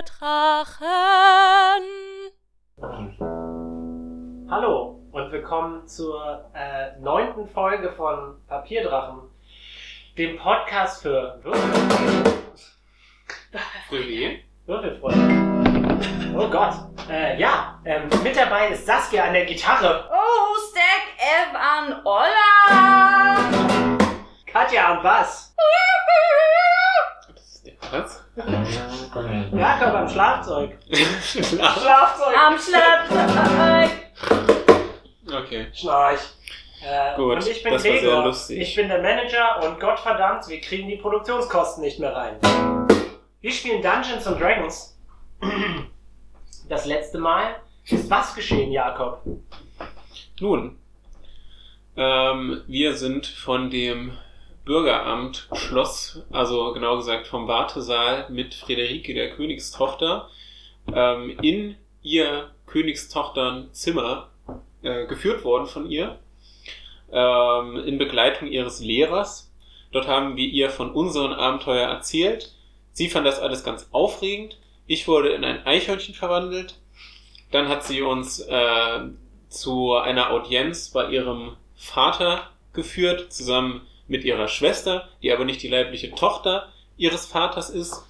Papierdrachen. Hallo und willkommen zur äh, neunten Folge von Papierdrachen, dem Podcast für Würfelfreunde. Für wen? Würfelfreunde. Oh Gott. Äh, ja, ähm, mit dabei ist Saskia an der Gitarre, Oh, Stack Evan Olla. Katja am Bass, Jakob am Schlagzeug. Schlaf. Schlagzeug! Am Schlagzeug. Okay. Schnarch. Äh, Gut, und ich bin das war sehr Gregor. lustig. Ich bin der Manager und Gottverdammt, wir kriegen die Produktionskosten nicht mehr rein. Wir spielen Dungeons and Dragons. Das letzte Mal ist was geschehen, Jakob? Nun, ähm, wir sind von dem Bürgeramt Schloss, also genau gesagt vom Wartesaal mit Friederike, der Königstochter, ähm, in ihr Königstochtern-Zimmer äh, geführt worden von ihr, ähm, in Begleitung ihres Lehrers. Dort haben wir ihr von unseren Abenteuer erzählt. Sie fand das alles ganz aufregend. Ich wurde in ein Eichhörnchen verwandelt. Dann hat sie uns äh, zu einer Audienz bei ihrem Vater geführt, zusammen mit ihrer Schwester, die aber nicht die leibliche Tochter ihres Vaters ist.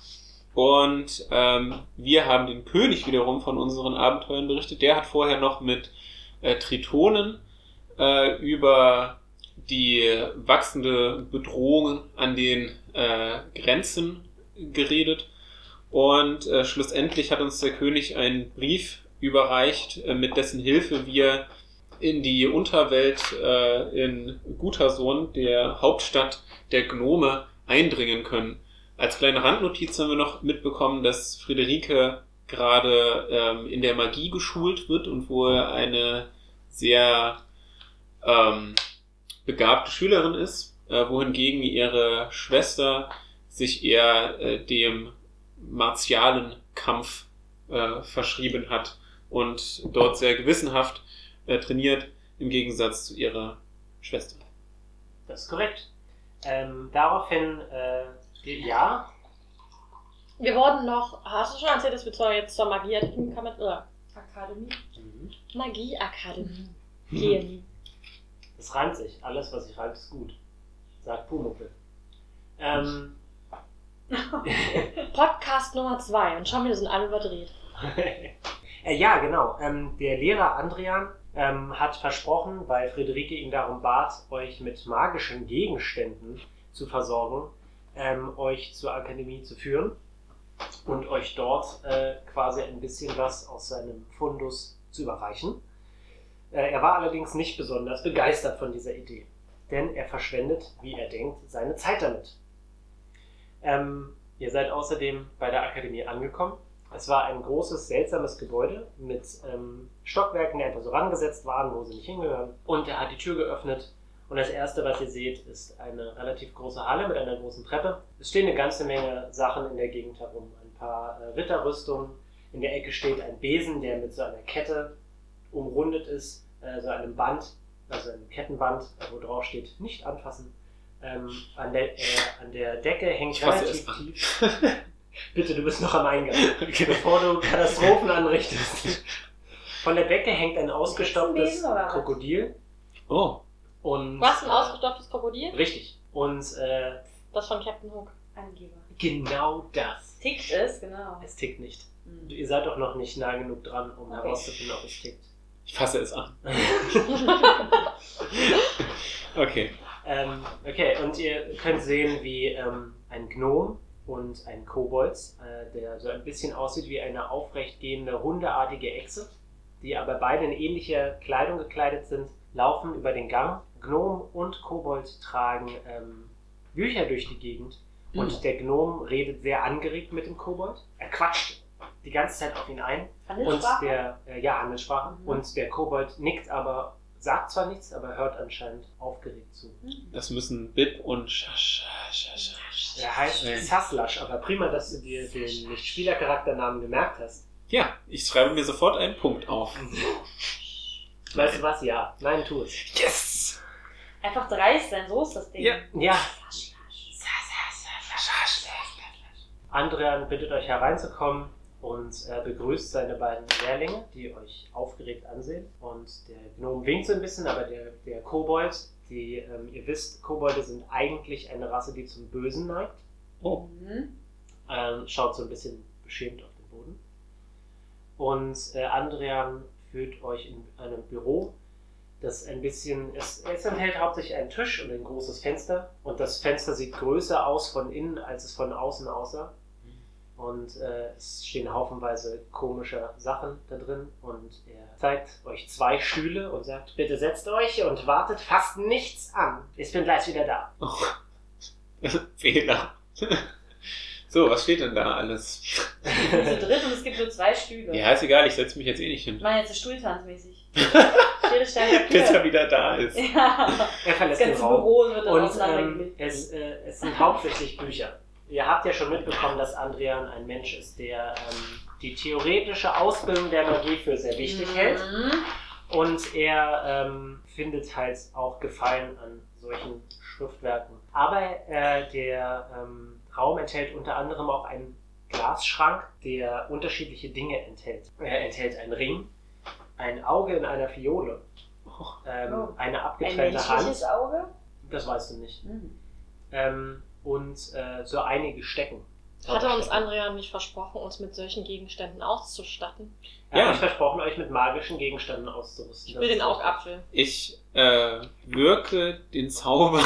Und ähm, wir haben den König wiederum von unseren Abenteuern berichtet. Der hat vorher noch mit äh, Tritonen äh, über die wachsende Bedrohung an den äh, Grenzen geredet. Und äh, schlussendlich hat uns der König einen Brief überreicht, äh, mit dessen Hilfe wir in die Unterwelt äh, in Gutersohn, der Hauptstadt der Gnome, eindringen können. Als kleine Randnotiz haben wir noch mitbekommen, dass Friederike gerade ähm, in der Magie geschult wird und wohl eine sehr ähm, begabte Schülerin ist, äh, wohingegen ihre Schwester sich eher äh, dem martialen Kampf äh, verschrieben hat und dort sehr gewissenhaft äh, trainiert, im Gegensatz zu ihrer Schwester. Das ist korrekt. Ähm, daraufhin, äh, ja, Wir wurden noch, hast du schon erzählt, dass wir zur, jetzt zur Magieakademie oder Akademie? Magieakademie gehen? das reimt sich. Alles, was sich reimt, ist gut. Sagt Pumuckl. Ähm, Podcast Nummer 2 und schon wieder sind alle überdreht. äh, ja, genau. Ähm, der Lehrer Andrian ähm, hat versprochen, weil Friederike ihn darum bat, euch mit magischen Gegenständen zu versorgen, ähm, euch zur Akademie zu führen und euch dort äh, quasi ein bisschen was aus seinem Fundus zu überreichen. Äh, er war allerdings nicht besonders begeistert von dieser Idee, denn er verschwendet, wie er denkt, seine Zeit damit. Ähm, ihr seid außerdem bei der Akademie angekommen. Es war ein großes, seltsames Gebäude mit ähm, Stockwerken, die einfach so rangesetzt waren, wo sie nicht hingehören. Und er hat die Tür geöffnet. Und das erste, was ihr seht, ist eine relativ große Halle mit einer großen Treppe. Es stehen eine ganze Menge Sachen in der Gegend herum. Ein paar äh, Ritterrüstungen. In der Ecke steht ein Besen, der mit so einer Kette umrundet ist, äh, so einem Band, also einem Kettenband, wo drauf steht, nicht anfassen. Ähm, an, der, äh, an der Decke hängt Ich relativ tief. Bitte, du bist noch am Eingang, bevor du Katastrophen anrichtest. Von der Decke hängt ein ausgestopftes was? Krokodil Oh, und Was, ein äh, ausgestopftes Krokodil? richtig und äh, Das von Captain Hook. Angeber. genau das. Tickt es, genau. Es tickt nicht. Hm. Ihr seid doch noch nicht nah genug dran, um Okay. herauszufinden, ob es tickt. ich fasse es an. Okay. Ähm, okay, und ihr könnt sehen, wie ähm, ein Gnom und ein Kobold, äh, der so ein bisschen aussieht wie eine aufrechtgehende, hundeartige Echse, die aber beide in ähnlicher Kleidung gekleidet sind, laufen über den Gang. Gnom und Kobold tragen ähm, Bücher durch die Gegend und Mhm. der Gnom redet sehr angeregt mit dem Kobold. Er quatscht die ganze Zeit auf ihn ein und der, äh, ja, Handelssprache. Mhm. Und der Kobold nickt aber, sagt zwar nichts, aber hört anscheinend aufgeregt zu. Das müssen Bib und Schasch. Schasch, Schasch. Er heißt sein. Saslash, aber prima, dass du dir den Nicht-Spieler-Charakternamen gemerkt hast. Ja, ich schreibe mir sofort einen Punkt auf. Weißt du was? Ja. Nein, tu es. Yes! Einfach dreist sein, so ist das Ding. Ja. Ja. Andrian bittet euch hereinzukommen und äh, begrüßt seine beiden Lehrlinge, die euch aufgeregt ansehen. Und der Gnome winkt so ein bisschen, aber der, der Kobold, die, ähm, ihr wisst, Kobolde sind eigentlich eine Rasse, die zum Bösen neigt. Oh. Mhm. ähm, schaut so ein bisschen beschämt auf den Boden. Und äh, Andrian führt euch in einem Büro, das ein bisschen, es, es enthält hauptsächlich einen Tisch und ein großes Fenster. Und das Fenster sieht größer aus von innen, als es von außen aussah. Und äh, es stehen haufenweise komische Sachen da drin. Und er zeigt euch zwei Stühle und sagt, bitte setzt euch und wartet fast nichts an. Ich bin gleich wieder da. Oh. Fehler. So, was steht denn da alles? Wir sind zu dritt und es gibt nur zwei Stühle. Ja, ist egal, ich setze mich jetzt eh nicht hin. Wir machen jetzt Stuhltanzmäßig. Bis er wieder da ist. Ja. Er Das verlässt den ganze Raum. Büro wird dann Und ähm, es, äh, es sind hauptsächlich Bücher. Ihr habt ja schon mitbekommen, dass Andrian ein Mensch ist, der ähm, die theoretische Ausbildung der Magie für sehr wichtig hält. Mhm. Und er ähm, findet halt auch Gefallen an solchen Schriftwerken. Aber äh, der ähm, Raum enthält unter anderem auch einen Glasschrank, der unterschiedliche Dinge enthält. Er enthält einen Ring, ein Auge in einer Fiole, Oh. ähm, Oh. eine Ein abgetrennte Hand. menschliches Auge? Das weißt du nicht. Mhm. Ähm, und äh, so einige Stecken. Hat er uns. Andrea nicht versprochen, uns mit solchen Gegenständen auszustatten? Er Ja. hat euch versprochen, euch mit magischen Gegenständen auszurüsten. Ich will den. Augapfel. Ich äh, wirke den Zauber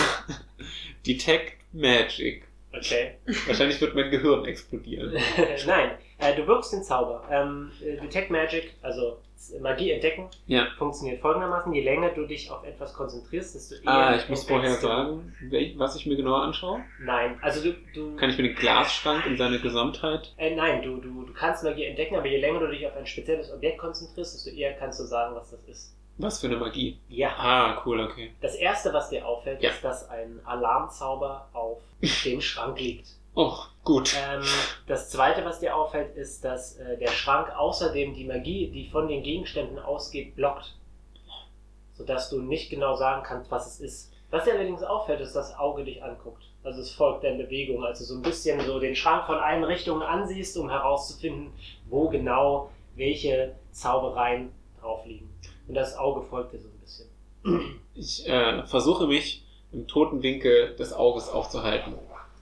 Detect Magic. Okay. Wahrscheinlich wird mein Gehirn explodieren. Nein, äh, du wirkst den Zauber. Ähm, äh, Detect Magic, also Magie entdecken, Ja. funktioniert folgendermaßen. Je länger du dich auf etwas konzentrierst, desto eher. Ah, ich muss vorher sagen, was ich mir genauer anschaue. Nein, also du. du Kann ich mir den Glasschrank in seiner Gesamtheit. äh, nein, du, du, du kannst Magie entdecken, aber je länger du dich auf ein spezielles Objekt konzentrierst, desto eher kannst du sagen, was das ist. Was für eine Magie. Ja. Ah, cool, okay. Das erste, was dir auffällt, Ja. ist, dass ein Alarmzauber auf dem Schrank liegt. Oh, gut. Ähm, das zweite, was dir auffällt, ist, dass äh, der Schrank außerdem die Magie, die von den Gegenständen ausgeht, blockt. Sodass du nicht genau sagen kannst, was es ist. Was dir allerdings auffällt, ist, dass das Auge dich anguckt. Also es folgt deinen Bewegungen. Also so ein bisschen so den Schrank von allen Richtungen ansiehst, um herauszufinden, wo genau welche Zaubereien drauf liegen. Und das Auge folgt dir so ein bisschen. Ich äh, versuche mich im toten Winkel des Auges aufzuhalten,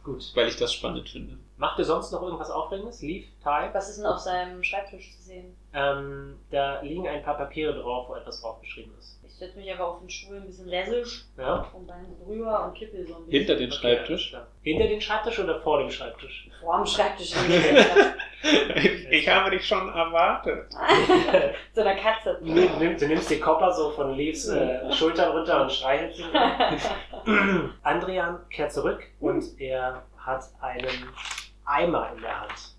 Gut. weil ich das spannend finde. Macht ihr sonst noch irgendwas Aufregendes? Leaf, Ty? Was ist denn auf seinem Schreibtisch zu sehen? Ähm, da liegen ein paar Papiere drauf, wo etwas draufgeschrieben ist. Ich setze mich einfach auf den Stuhl ein bisschen lässig Ja? und dann rüber und kippel so ein bisschen. Hinter den Schreibtisch. klar. Hinter den Schreibtisch oder vor dem Schreibtisch? Vor dem Schreibtisch. ich habe dich schon erwartet. so eine Katze. Du, nimm, du nimmst den Kopper so von Leaves äh, Schultern runter und streichelst ihn. Andrian kehrt zurück und er hat einen Eimer in der Hand.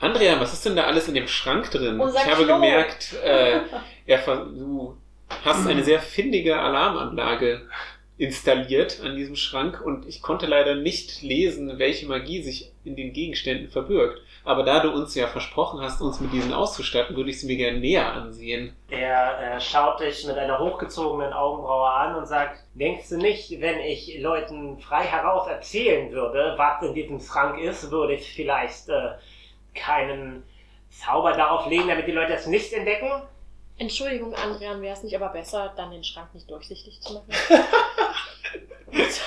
Andrea, was ist denn da alles in dem Schrank drin? Unser ich habe Klo. gemerkt, äh, er, ver- du hast eine sehr findige Alarmanlage installiert an diesem Schrank und ich konnte leider nicht lesen, welche Magie sich in den Gegenständen verbirgt. Aber da du uns ja versprochen hast, uns mit diesen auszustatten, würde ich sie mir gerne näher ansehen. Er äh, schaut dich mit einer hochgezogenen Augenbraue an und sagt, denkst du nicht, wenn ich Leuten frei heraus erzählen würde, was in diesem Schrank ist, würde ich vielleicht äh, keinen Zauber darauf legen, damit die Leute es nicht entdecken? Entschuldigung, Andrian, wäre es nicht aber besser, dann den Schrank nicht durchsichtig zu machen?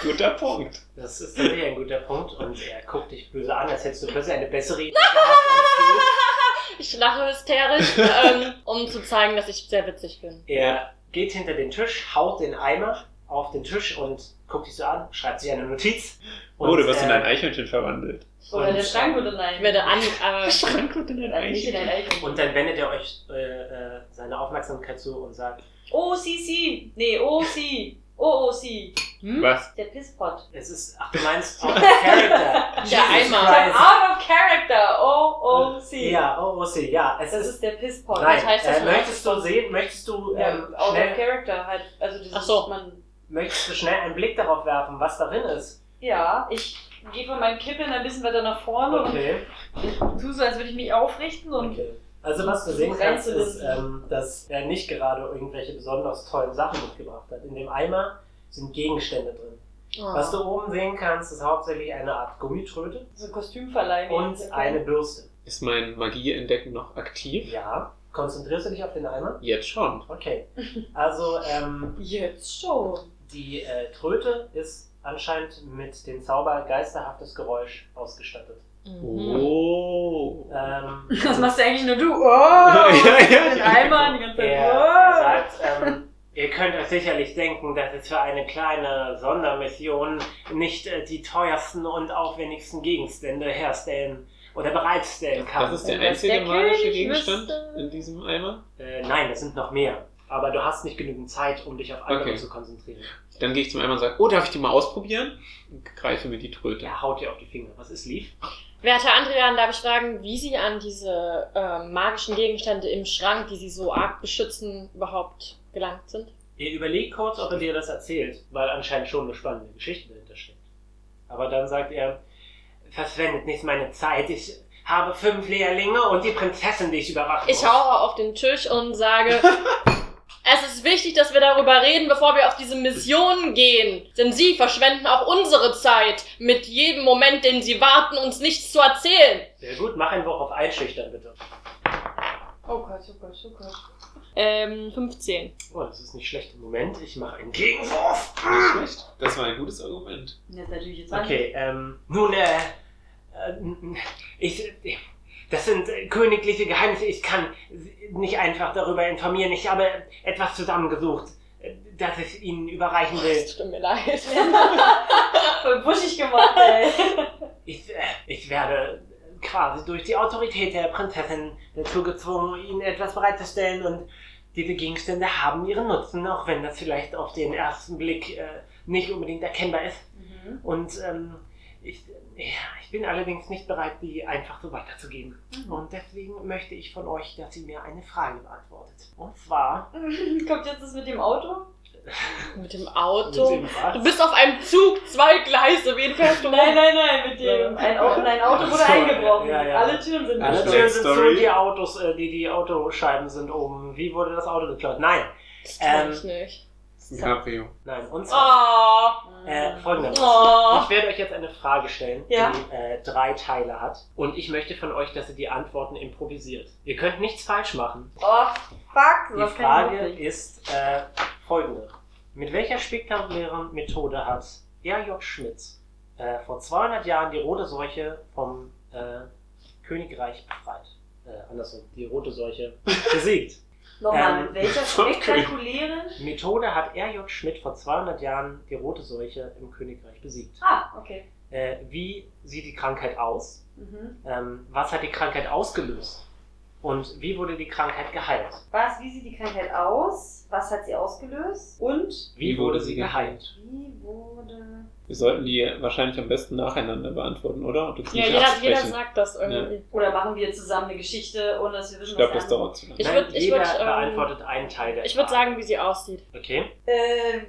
Guter Punkt. Das ist tatsächlich ein guter Punkt und er guckt dich böse an, als hättest du plötzlich eine bessere Idee gehabt Ich lache hysterisch, ähm, um zu zeigen, dass ich sehr witzig bin. Er geht hinter den Tisch, haut den Eimer auf den Tisch und guckt dich so an, schreibt sich eine Notiz. Oh, du wirst in äh, ein Eichhörnchen verwandelt. Oder Und, der Schrank wird in ein. Ich werde an, aber Schrank wird in ein Äh, in Eichhörnchen. Und dann wendet er euch äh, äh, seine Aufmerksamkeit zu und sagt, Oh, sie, sie. Nee, oh, sie. Oh, oh, sie. hm? Was? Der Pisspot. es ist, ach du meinst out of character. Eimer. Christ. Out of character. Oh, oh, sie. Ja, oh, oh, sie, ja, es Das ist, ist der Pisspot. nein, Was heißt das äh, möchtest du sehen, möchtest du, Ja, ähm, out of character halt. Also dieses, Ach so. man, möchtest du schnell einen Blick darauf werfen, was darin ist? ja, ich gehe von meinem Kippeln ein bisschen weiter nach vorne Okay. und tu so, als würde ich mich aufrichten und Okay. Also was du sehen kannst, ist, ähm, dass er nicht gerade irgendwelche besonders tollen Sachen mitgebracht hat. In dem Eimer sind Gegenstände drin. Oh. Was du oben sehen kannst, ist hauptsächlich eine Art Gummitröte So ein Kostümverleih. und eine Bürste. Ist mein Magieentdecken noch aktiv? Ja. Konzentrierst du dich auf den Eimer? Jetzt schon. Okay. Also, ähm, Jetzt schon. Die äh, Tröte ist anscheinend mit dem Zauber geisterhaftes Geräusch ausgestattet. Mhm. Oh. Ähm, Das machst du eigentlich nur du. Oh! ja, ja, Den. Eimer die ganze Zeit. Er Oh! sagt, ähm, ihr könnt euch sicherlich denken, dass es für eine kleine Sondermission nicht äh, die teuersten und aufwendigsten Gegenstände herstellen oder bereitstellen kann. Das ist der einzige der magische Gegenstand in diesem Eimer? äh, nein, es sind noch mehr. Aber du hast nicht genügend Zeit, um dich auf andere Okay. zu konzentrieren. Dann gehe ich zum Eimer und sage, oh, darf ich die mal ausprobieren? Und greife mir die Tröte. Der haut dir auf die Finger. Was ist lief? Werter Andrian, darf ich fragen, wie Sie an diese ähm, magischen Gegenstände im Schrank, die Sie so arg beschützen, überhaupt gelangt sind? Ihr überlegt kurz, ob er dir das erzählt, weil anscheinend schon eine spannende Geschichte dahinter steckt. Aber dann sagt er, verschwendet nicht meine Zeit. Ich habe fünf Lehrlinge und die Prinzessin, die ich überwachen Ich muss. haue auf den Tisch und sage, es ist wichtig, dass wir darüber reden, bevor wir auf diese Mission gehen. Denn Sie verschwenden auch unsere Zeit mit jedem Moment, den Sie warten, uns nichts zu erzählen. Sehr gut, mach einen Wurf auf Einschüchtern, bitte. Oh Gott, oh Gott, oh Gott. Ähm, 15. Oh, das ist nicht schlecht. Moment, ich mache einen Gegenwurf. Nicht schlecht. Das war ein gutes Argument. Jetzt natürlich jetzt Okay, ähm, nun, äh, äh, ich, das sind königliche Geheimnisse. Ich kann nicht einfach darüber informieren. Ich habe etwas zusammengesucht, das ich Ihnen überreichen will. Es tut mir leid. Voll buschig gemacht, ey. Ich, äh, ich werde quasi durch die Autorität der Prinzessin dazu gezwungen, Ihnen etwas bereitzustellen und diese Gegenstände haben ihren Nutzen, auch wenn das vielleicht auf den ersten Blick äh, nicht unbedingt erkennbar ist. Mhm. Und ähm, ich, ja, ich bin allerdings nicht bereit, die einfach so weiterzugeben. Mhm. Und deswegen möchte ich von euch, dass ihr mir eine Frage beantwortet. Und zwar... Kommt jetzt das mit dem Auto? Mit dem Auto. Mit? Du bist auf einem Zug, zwei Gleise. Wen fährst du Nein, nein, nein, mit dem. Ein Auto, ein Auto wurde so, eingebrochen. ja, ja. Alle Türen sind Alle. Türen sind zu, die Autos, äh, die, die Autoscheiben sind oben. Wie wurde das Auto geklaut? Nein, Das kann Ähm, ich nicht. Cabrio. nein. Und zwar... Oh. Äh, folgendermaßen. Oh. Ich werde euch jetzt eine Frage stellen, Ja. die äh, drei Teile hat. Und ich möchte von euch, dass ihr die Antworten improvisiert. Ihr könnt nichts falsch machen. Oh, fuck. Die Frage ist äh, folgende. Mit welcher spektakulären Methode hat R.J. Schmitz äh, vor 200 Jahren die rote Seuche vom äh, Königreich befreit? Äh, andersrum, die rote Seuche besiegt. Nochmal, Ähm, mit welcher spektakulären? Methode hat R.J. Schmidt vor 200 Jahren die rote Seuche im Königreich besiegt. Ah, okay. Äh, wie sieht die Krankheit aus? Mhm. Ähm, was hat die Krankheit ausgelöst? Und wie wurde die Krankheit geheilt? Was, wie sieht die Krankheit aus? Was hat sie ausgelöst? Und Wie, wurde sie geheilt? wie wurde. Wir sollten die wahrscheinlich am besten nacheinander beantworten, oder? Ja, jeder, jeder sagt das irgendwie. Oder machen wir zusammen eine Geschichte, ohne dass wir wissen, Ich glaube, was das der dauert zu lange. Ich Nein, würd- ich jeder würd, ähm, beantwortet einen Teil der Ich würde sagen, wie sie aussieht. Okay, Äh,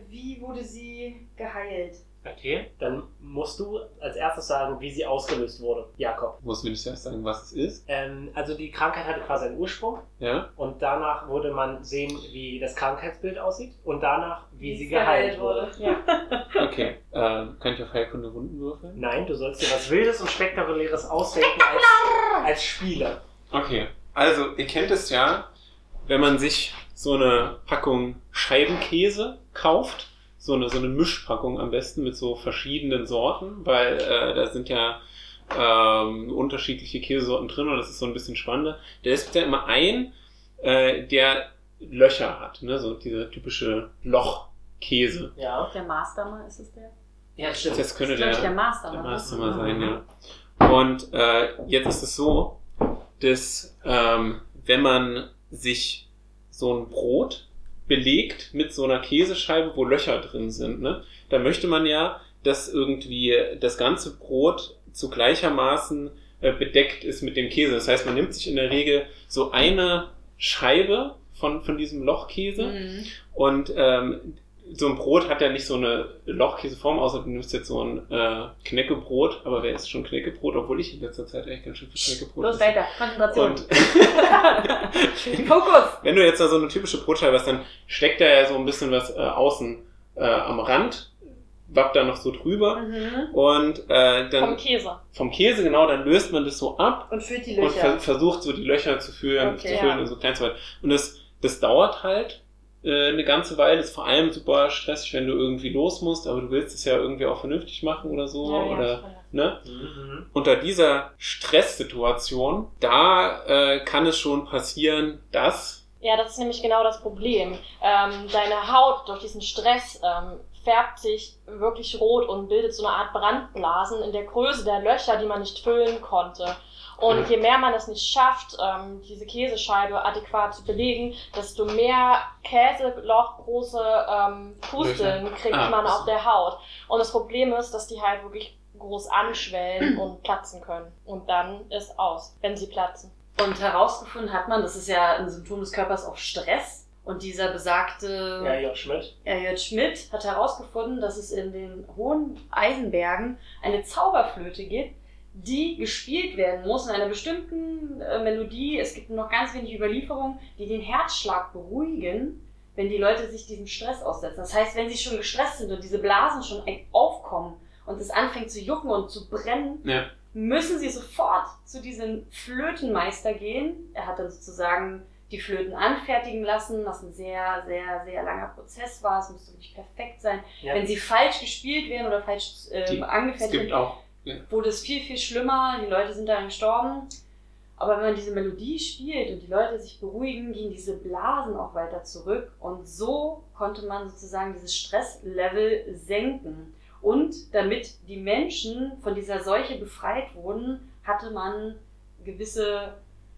wie wurde sie geheilt? Okay. Dann musst du als erstes sagen, wie sie ausgelöst wurde. Jakob. Muss mir nicht erst sagen, was es ist. Ähm, also die Krankheit hatte quasi einen Ursprung Ja? und danach würde man sehen, wie das Krankheitsbild aussieht und danach, wie, Wie sie geheilt, geheilt wurde. wurde. Okay. ähm, kann ich auf Heilkunde Wunden würfeln? Nein, du sollst dir was Wildes und Spektakuläres ausdenken als, als Spieler. Okay. Also, ihr kennt es ja, wenn man sich so eine Packung Scheibenkäse kauft, so eine, so eine Mischpackung am besten mit so verschiedenen Sorten, weil äh, da sind ja ähm, unterschiedliche Käsesorten drin und das ist so ein bisschen spannender. Da ist ja immer ein, äh, der Löcher hat, ne? so diese typische Lochkäse. Ja, Der Mastermann, ist es der? ja stimmt. Das könnte das ist, der, der Mastermann. der ne? Master mal sein, ja. Und äh, jetzt ist es so, dass ähm, wenn man sich so ein Brot belegt mit so einer Käsescheibe, wo Löcher drin sind, ne, da möchte man ja, dass irgendwie das ganze Brot zu gleichermaßen äh, bedeckt ist mit dem Käse. Das heißt, man nimmt sich in der Regel so eine Scheibe von, von diesem Lochkäse Mhm. und ähm, so ein Brot hat ja nicht so eine Lochkäseform, außer du nimmst jetzt so ein äh, Knäckebrot. Aber wer isst schon Knäckebrot? Obwohl ich in letzter Zeit eigentlich ganz schön viel Knäckebrot Los, weiter. Konzentration. Und Fokus. wenn du jetzt da so eine typische Brotscheibe hast, dann steckt da ja so ein bisschen was äh, außen äh, am Rand wappt da noch so drüber. Mhm. Und äh, dann Vom Käse. vom Käse, genau, dann löst man das so ab Und füllt die und Löcher. ver versucht so die Löcher zu füllen, Okay, zu füllen ja. und so klein zu halten. Und das, das dauert halt äh, eine ganze Weile. Ist vor allem super stressig, wenn du irgendwie los musst, aber du willst es ja irgendwie auch vernünftig machen oder so. Ja, ja, oder, das. ne? Mhm. Unter dieser Stresssituation, da äh, kann es schon passieren, dass Ja, das ist nämlich genau das Problem. Ähm, deine Haut durch diesen Stress ähm, färbt sich wirklich rot und bildet so eine Art Brandblasen in der Größe der Löcher, die man nicht füllen konnte. Und je mehr man es nicht schafft, ähm, diese Käsescheibe adäquat zu belegen, desto mehr Käselochgroße ähm, Pusteln kriegt Ah, man auf der Haut. Und das Problem ist, dass die halt wirklich groß anschwellen und platzen können. Und dann ist aus, wenn sie platzen. Und herausgefunden hat man, das ist ja ein Symptom des Körpers auf Stress. Und dieser besagte Jörg Schmidt. J. Schmidt hat herausgefunden, dass es in den hohen Eisenbergen eine Zauberflöte gibt, die gespielt werden muss in einer bestimmten äh, Melodie. Es gibt noch ganz wenig Überlieferungen, die den Herzschlag beruhigen, wenn die Leute sich diesem Stress aussetzen. Das heißt, wenn sie schon gestresst sind und diese Blasen schon aufkommen und es anfängt zu jucken und zu brennen, Ja. müssen sie sofort zu diesem Flötenmeister gehen. Er hat dann sozusagen die Flöten anfertigen lassen, was ein sehr, sehr, sehr langer Prozess war. Es musste wirklich perfekt sein. Ja. Wenn sie falsch gespielt werden oder falsch ähm, angefertigt werden, auch wurde es viel, viel schlimmer. Die Leute sind dann gestorben. Aber wenn man diese Melodie spielt und die Leute sich beruhigen, gehen diese Blasen auch weiter zurück. Und so konnte man sozusagen dieses Stresslevel senken. Und damit die Menschen von dieser Seuche befreit wurden, hatte man gewisse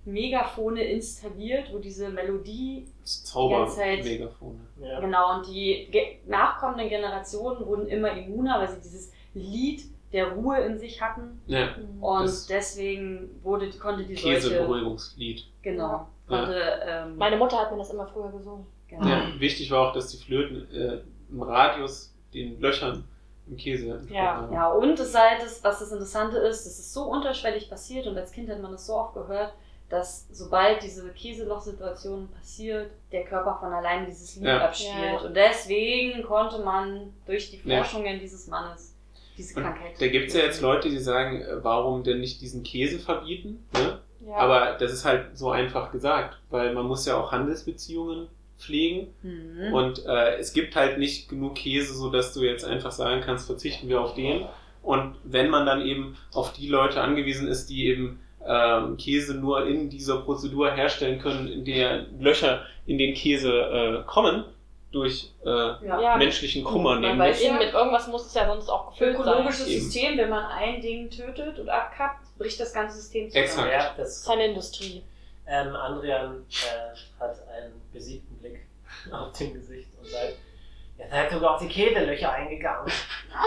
Megafone installiert, wo diese Melodie Zauber-Megafone. Ja. Genau, und die ge nachkommenden Generationen wurden immer immuner, weil sie dieses Lied der Ruhe in sich hatten. Ja, Und Das- deswegen wurde, konnte die Seuche, Käseberuhigungslied. genau, Ja. konnte, ähm, Meine Mutter hat mir das immer früher gesungen. genau. Ja, wichtig war auch, dass die Flöten äh, im Radius den Löchern im Käse entsprochen Ja. Ja, und das, halt das, was das Interessante ist, das ist so unterschwellig passiert und als Kind hat man das so oft gehört, dass sobald diese Käseloch-Situation passiert, der Körper von allein dieses Lied Ja. abspielt. Ja. Und deswegen konnte man durch die Ja. Forschungen dieses Mannes diese Und Krankheit. Da gibt es ja jetzt Leute, die sagen, äh, warum denn nicht diesen Käse verbieten? Ne? Ja. Aber das ist halt so einfach gesagt, weil man muss ja auch Handelsbeziehungen pflegen Mhm. und äh, es gibt halt nicht genug Käse, so dass du jetzt einfach sagen kannst, verzichten wir auf den. Und wenn man dann eben auf die Leute angewiesen ist, die eben ähm, Käse nur in dieser Prozedur herstellen können, in der Löcher in den Käse äh, kommen, durch äh, ja. Ja. menschlichen Kummer nämlich. weiß Eben mit irgendwas muss es ja sonst auch gefüllt sein. ökologisches. System, wenn man ein Ding tötet und abkappt, bricht das ganze System zusammen. Exakt. Ja, Das ist eine Industrie. ähm, Andrian äh, hat einen besiegten Blick auf dem Gesicht und sagt, ihr seid sogar auf die Käselöcher eingegangen.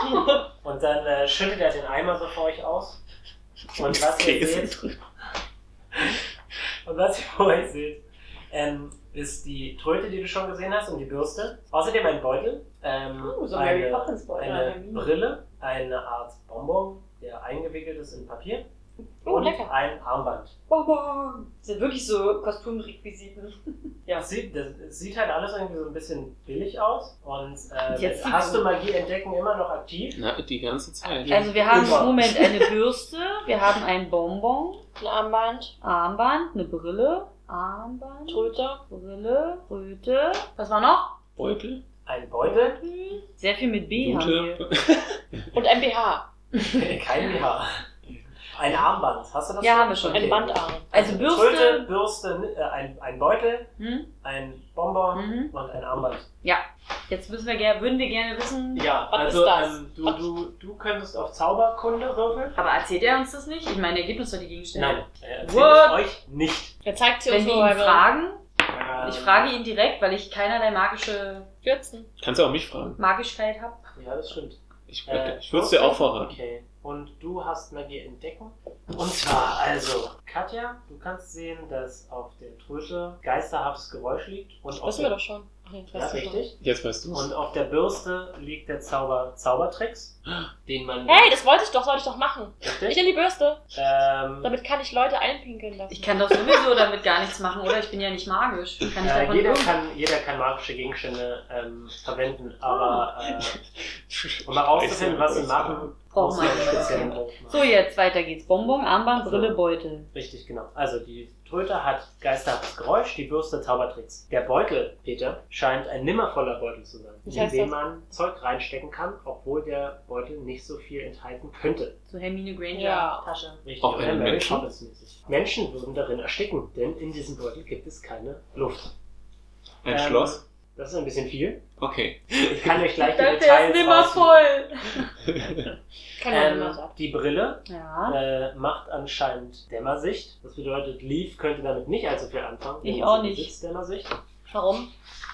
und dann äh, schüttet er den Eimer so vor euch aus. Und was ihr seht, und was ihr vor euch seht, ähm, ist die Tröte, die du schon gesehen hast, und die Bürste. Außerdem ein Beutel, ähm, Oh, so eine, Beutel, eine. Brille, eine Art Bonbon, der eingewickelt ist in Papier. Oh, und lecker. ein Armband. Bonbon. Das sind wirklich so Kostümrequisiten. Ja, es sieht, das, sieht halt alles irgendwie so ein bisschen billig aus. Und äh, Jetzt hast du. Magie entdecken immer noch aktiv? Na, die ganze Zeit. Also wir haben Immer. im Moment eine Bürste, wir haben ein Bonbon, Ein Armband, Armband, eine Brille, Armband, Tröte. Brille, Röte. Was war noch? Beutel, Ein Beutel? Sehr viel mit B haben wir. Und ein BH. Kein BH. Ein Armband. Hast du das? Ja, schon? haben wir schon. Ein Bandarm. Also Bürste. Tröte, Bürste, äh, ein, ein Beutel, Hm? ein Bonbon Mhm. und ein Armband. Jetzt müssen wir gerne, würden wir gerne wissen. Ja, Was also ist das? Ähm, du, du, du könntest auf Zauberkunde würfeln. Aber erzählt er uns das nicht? Ich meine, er gibt uns doch die Gegenstände. Nein, er erzählt What? es euch nicht. Er zeigt sie Wenn uns wir nur, ihn wir fragen, Ähm, ich frage ihn direkt, weil ich keinerlei magische kürzen. Kannst du auch mich fragen. Magischkeit habe. Ja, das stimmt. Ich, Äh, ich würde es dir auch verraten. Okay. Und du hast Magie entdecken. Und zwar, also, Katja, du kannst sehen, dass auf der Tröte geisterhaftes Geräusch liegt. Und auf Wissen wir doch schon. Ja, weißt du schon. richtig. Jetzt weißt du Und auf der Bürste liegt der Zauber Zaubertricks, den man. Hey, das wollte ich doch, sollte ich doch machen. Ich Richtig? in die Bürste. Ähm, Damit kann ich Leute einpinkeln lassen. Ich kann doch sowieso damit gar nichts machen, oder? Ich bin ja nicht magisch. Kann ich äh, jeder, kann, jeder kann magische Gegenstände ähm, verwenden, aber äh, um herauszufinden, was sie machen, Braucht man einen speziellen machen. So, jetzt weiter geht's. Bonbon, Armband, Brille, Beutel. Richtig, genau. Also die Tröte hat geisterhaftes Geräusch, die Bürste Zaubertricks. Der Beutel, Peter, scheint ein nimmervoller Beutel zu sein, Was in heißt das? man Zeug reinstecken kann, obwohl der Beutel nicht so viel enthalten könnte. So Hermine Granger Ja. Tasche. Richtig, Auch oder einen Mary Menschen? Poppins mäßig. Menschen würden darin ersticken, denn in diesem Beutel gibt es keine Luft. Ein Ähm, Schloss? Das ist ein bisschen viel. Okay. Ich kann euch gleich die Der Details ist nimmer raussuchen. voll. Kann Ähm, immer die Brille Ja. äh, macht anscheinend Dämmersicht. Das bedeutet, Leaf könnte damit nicht allzu viel anfangen. Ich auch nicht. Dämmersicht. Warum?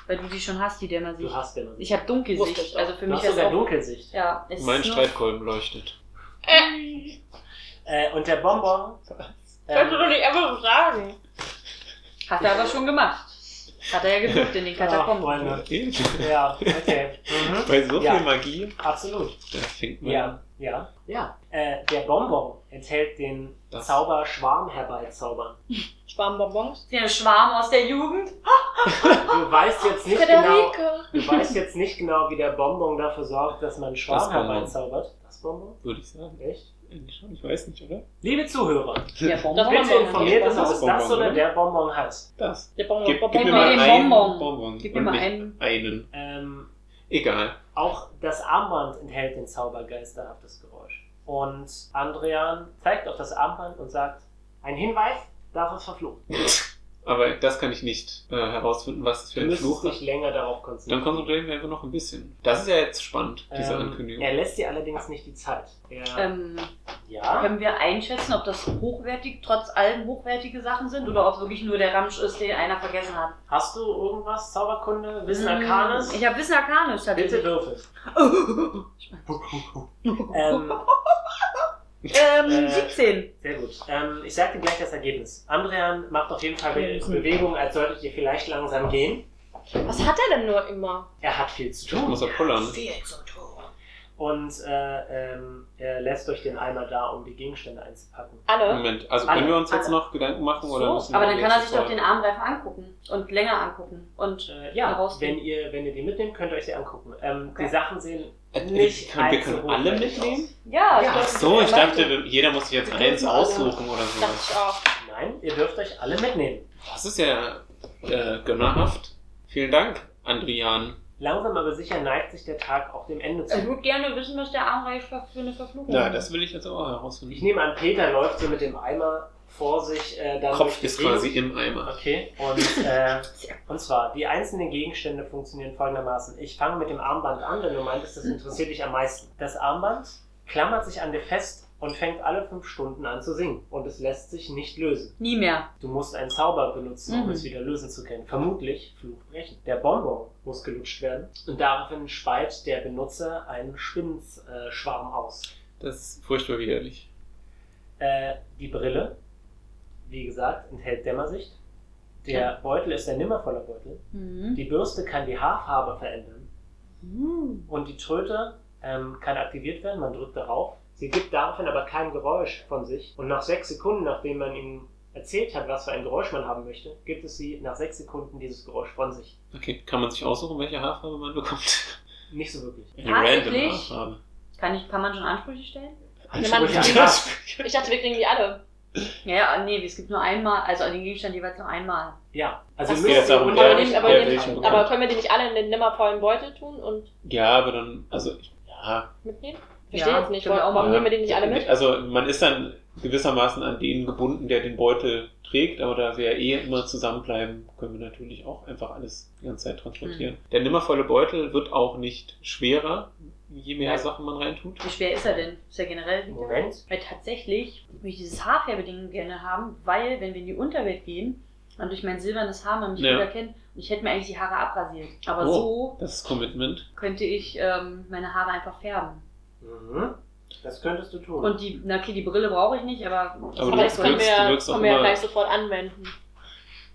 Weil du die schon hast, die Dämmersicht. Du hast Dämmersicht. Ich habe Dunkelsicht. Also für du mich hast ist sogar auch. Dunkelsicht. Ja, es Mein ist nur- Streitkolben leuchtet. Äh, Äh, und der Bonbon. kannst du doch Ähm, nicht einfach so sagen. Hat er aber schon gemacht. Hat er ja gesucht in den Katakomben. Freunde. Eben. Ja, okay. Mhm. Bei so Ja. viel Magie, Absolut. da fängt man Ja, ja, ja. Äh, der Bonbon enthält den Das- Zauber Schwarm herbeizaubern. Schwarmbonbons. Der Schwarm aus der Jugend. Du weißt jetzt nicht genau, du weißt jetzt nicht genau, wie der Bonbon dafür sorgt, dass man Schwarm Das Bonbon. herbeizaubert. Das Bonbon? würde ich sagen. Echt? Eigentlich schon, ich weiß nicht, oder? Liebe Zuhörer, Der Das Bonbon. bitte Bonbon. informiert uns, ob Das es das Bonbon, oder der Bonbon heißt. Das. Der Bonbon. Gib, gib Bonbon. mir mal den einen Bonbon. Bonbon. Gib mir mal nicht einen. einen. Ähm, Egal. auch das Armband enthält den Zauber geisterhaftes Geräusch. Und Andrian zeigt auf das Armband und sagt, ein Hinweis, darf es verfluchen. Aber das kann ich nicht äh, herausfinden, was es für ein Fluch ist. länger darauf Dann konzentrieren. konzentrieren wir einfach noch ein bisschen. Das ist ja jetzt spannend, diese Ähm, Ankündigung. Er lässt dir allerdings nicht die Zeit. Er, Ähm, ja, können wir einschätzen, ob das hochwertig, trotz allem hochwertige Sachen sind oder ob es wirklich nur der Ramsch ist, den einer vergessen hat? hast du irgendwas, Zauberkunde, Wissen Mm, Arcanes? Ich habe Wissen Arcanes Bitte tatsächlich. würfel. ähm, Ähm, Äh, 17. sehr gut. Ähm, ich sag dir gleich das Ergebnis. Andrian macht auf jeden Fall Be Mhm. Bewegung, als solltet ihr vielleicht langsam gehen. Was hat er denn nur immer? Er hat viel zu tun. muss er pullern. Viel zu tun. Und äh, ähm, er lässt euch den Eimer da, um die Gegenstände einzupacken. Alle? Moment, also Alle, können wir uns jetzt alle. noch Gedanken machen? Oder So, müssen Aber wir dann kann er sich doch den Armreifen angucken und länger angucken. Und Äh, ja, herausfinden. wenn ihr, wenn ihr die mitnehmt, könnt ihr euch sie angucken. Ähm, Okay. Die Sachen sehen Äh, nicht können, wir können alle mitnehmen? ja, Ja. Ach so, ich dachte, jeder muss sich jetzt Wir eins aussuchen oder Dachte sowas. ich auch. Nein, ihr dürft euch alle mitnehmen. Das ist ja äh, gönnerhaft. Vielen Dank, Andrian. Langsam aber sicher neigt sich der Tag auch dem Ende zu. Ich würde gerne wissen, was der Armreifen für eine Verfluchung Ja, ist. das will ich jetzt auch herausfinden. Ich nehme an, Peter läuft so mit dem Eimer vor sich. Äh, dann Kopf ist quasi im Eimer. Okay, und, äh, und zwar, die einzelnen Gegenstände funktionieren folgendermaßen. Ich fange mit dem Armband an, denn du meintest, das interessiert dich am meisten. Das Armband klammert sich an dir fest und fängt alle fünf Stunden an zu singen. Und es lässt sich nicht lösen. Nie mehr. Du musst einen Zauber benutzen, um Mhm. es wieder lösen zu können. Vermutlich Fluch brechen. Der Bonbon muss gelutscht werden und daraufhin speit der Benutzer einen Spinnenschwarm aus. Das ist furchtbar widerlich. Äh, die Brille, wie gesagt, enthält Dämmersicht. Der Beutel ist ein nimmervoller Beutel. Mhm. Die Bürste kann die Haarfarbe verändern. Mhm. Und die Tröte ähm, kann aktiviert werden, man drückt darauf. Sie gibt daraufhin aber kein Geräusch von sich. Und nach sechs Sekunden, nachdem man ihm erzählt hat, was für ein Geräusch man haben möchte, gibt es sie nach sechs Sekunden dieses Geräusch von sich. Okay, kann man sich aussuchen, welche Haarfarbe man bekommt? Nicht so wirklich. Eine random? Haarfarbe. Kann, ich, kann man schon Ansprüche stellen? Ja, man-. Ich dachte, wir kriegen die alle. Ja, ja, nee, es gibt nur einmal, also den Gegenstand jeweils nur einmal. Ja, also müsst Jetzt sie aber Aber, nicht, aber, welchen bekommt. aber können wir die nicht alle in den nimmervollen Beutel tun und Ja, aber dann, also, ja. mitnehmen? Verstehe Ja, jetzt nicht. wir Warum, auch warum machen. nehmen wir die nicht alle mit? Also man ist dann gewissermaßen an den gebunden, der den Beutel trägt, aber da wir eh immer zusammenbleiben, können wir natürlich auch einfach alles die ganze Zeit transportieren. Mhm. Der nimmervolle Beutel wird auch nicht schwerer, je mehr Nein. Sachen man reintut. Wie schwer ist er denn? Ist er generell wieder? Moment. Weil tatsächlich würde ich dieses Haarfärbeding gerne haben, weil, wenn wir in die Unterwelt gehen und durch mein silbernes Haar man mich Ja. wieder kennt, und ich hätte mir eigentlich die Haare abrasiert. Aber Oh. so Das ist Commitment. könnte ich ähm, meine Haare einfach färben. Mhm. Das könntest du tun. Und die, na okay, die Brille brauche ich nicht, aber. Aber das können wir, du können wir ja gleich sofort anwenden.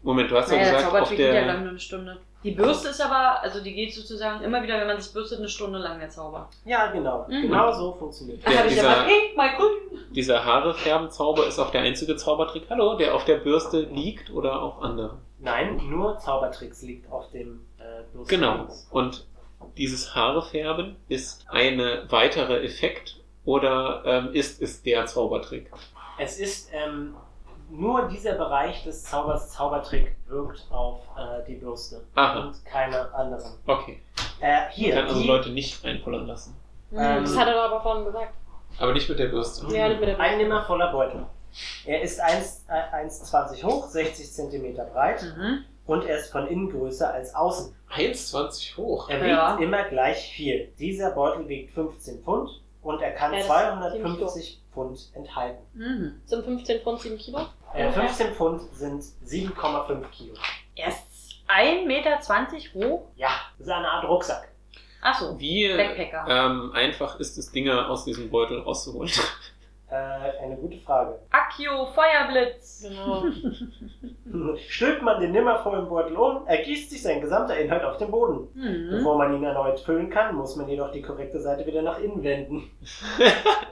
Moment, du hast ja naja, der gesagt, auf Zaubertrick geht ja, glaube ich, der, nur eine Stunde. Die Bürste ist aber, also die geht sozusagen immer wieder, wenn man sich bürstet, eine Stunde lang der Zauber. Ja, genau. Mhm. Genau so funktioniert Da Ja, habe ich dieser- aber pink, mal grün. Dieser Haarefärbenzauber ist auch der einzige Zaubertrick, hallo, der auf der Bürste liegt oder auch andere. Nein, nur Zaubertricks liegt auf dem äh, Bürsten. Genau. Und dieses Haarefärben ist eine weitere Effekt oder ähm, ist es der Zaubertrick? Es ist ähm, nur dieser Bereich des Zaubers Zaubertrick wirkt auf äh, die Bürste Aha. und keine anderen. Okay. Äh, Ich hier, kann also die, Leute nicht einpullern lassen. Ähm, Das hat er doch aber vorhin gesagt. Aber nicht mit der Bürste. Ja, nicht mit der ein Nimmer voller Beutel. Er ist 1 äh, 1,20 hoch, 60 cm breit Mhm. und er ist von innen größer als außen. 1,20 hoch. Er wiegt Ja. immer gleich viel. Dieser Beutel wiegt 15 Pfund und er kann Ja, das ist 250 Pfund enthalten. Mhm. Sind 15 Pfund 7 Kilo? Äh, Okay. 15 Pfund sind 7,5 Kilo. Er ist 1,20 Meter hoch. Ja, das ist eine Art Rucksack. Achso, Wie Backpacker. ähm, einfach ist es, Dinge aus diesem Beutel rauszuholen? Äh, eine gute Frage. Accio, Feuerblitz. Genau. Stülpt man den nimmervollen Beutel um, ergießt sich sein gesamter Inhalt auf den Boden. Mhm. Bevor man ihn erneut füllen kann, muss man jedoch die korrekte Seite wieder nach innen wenden. äh,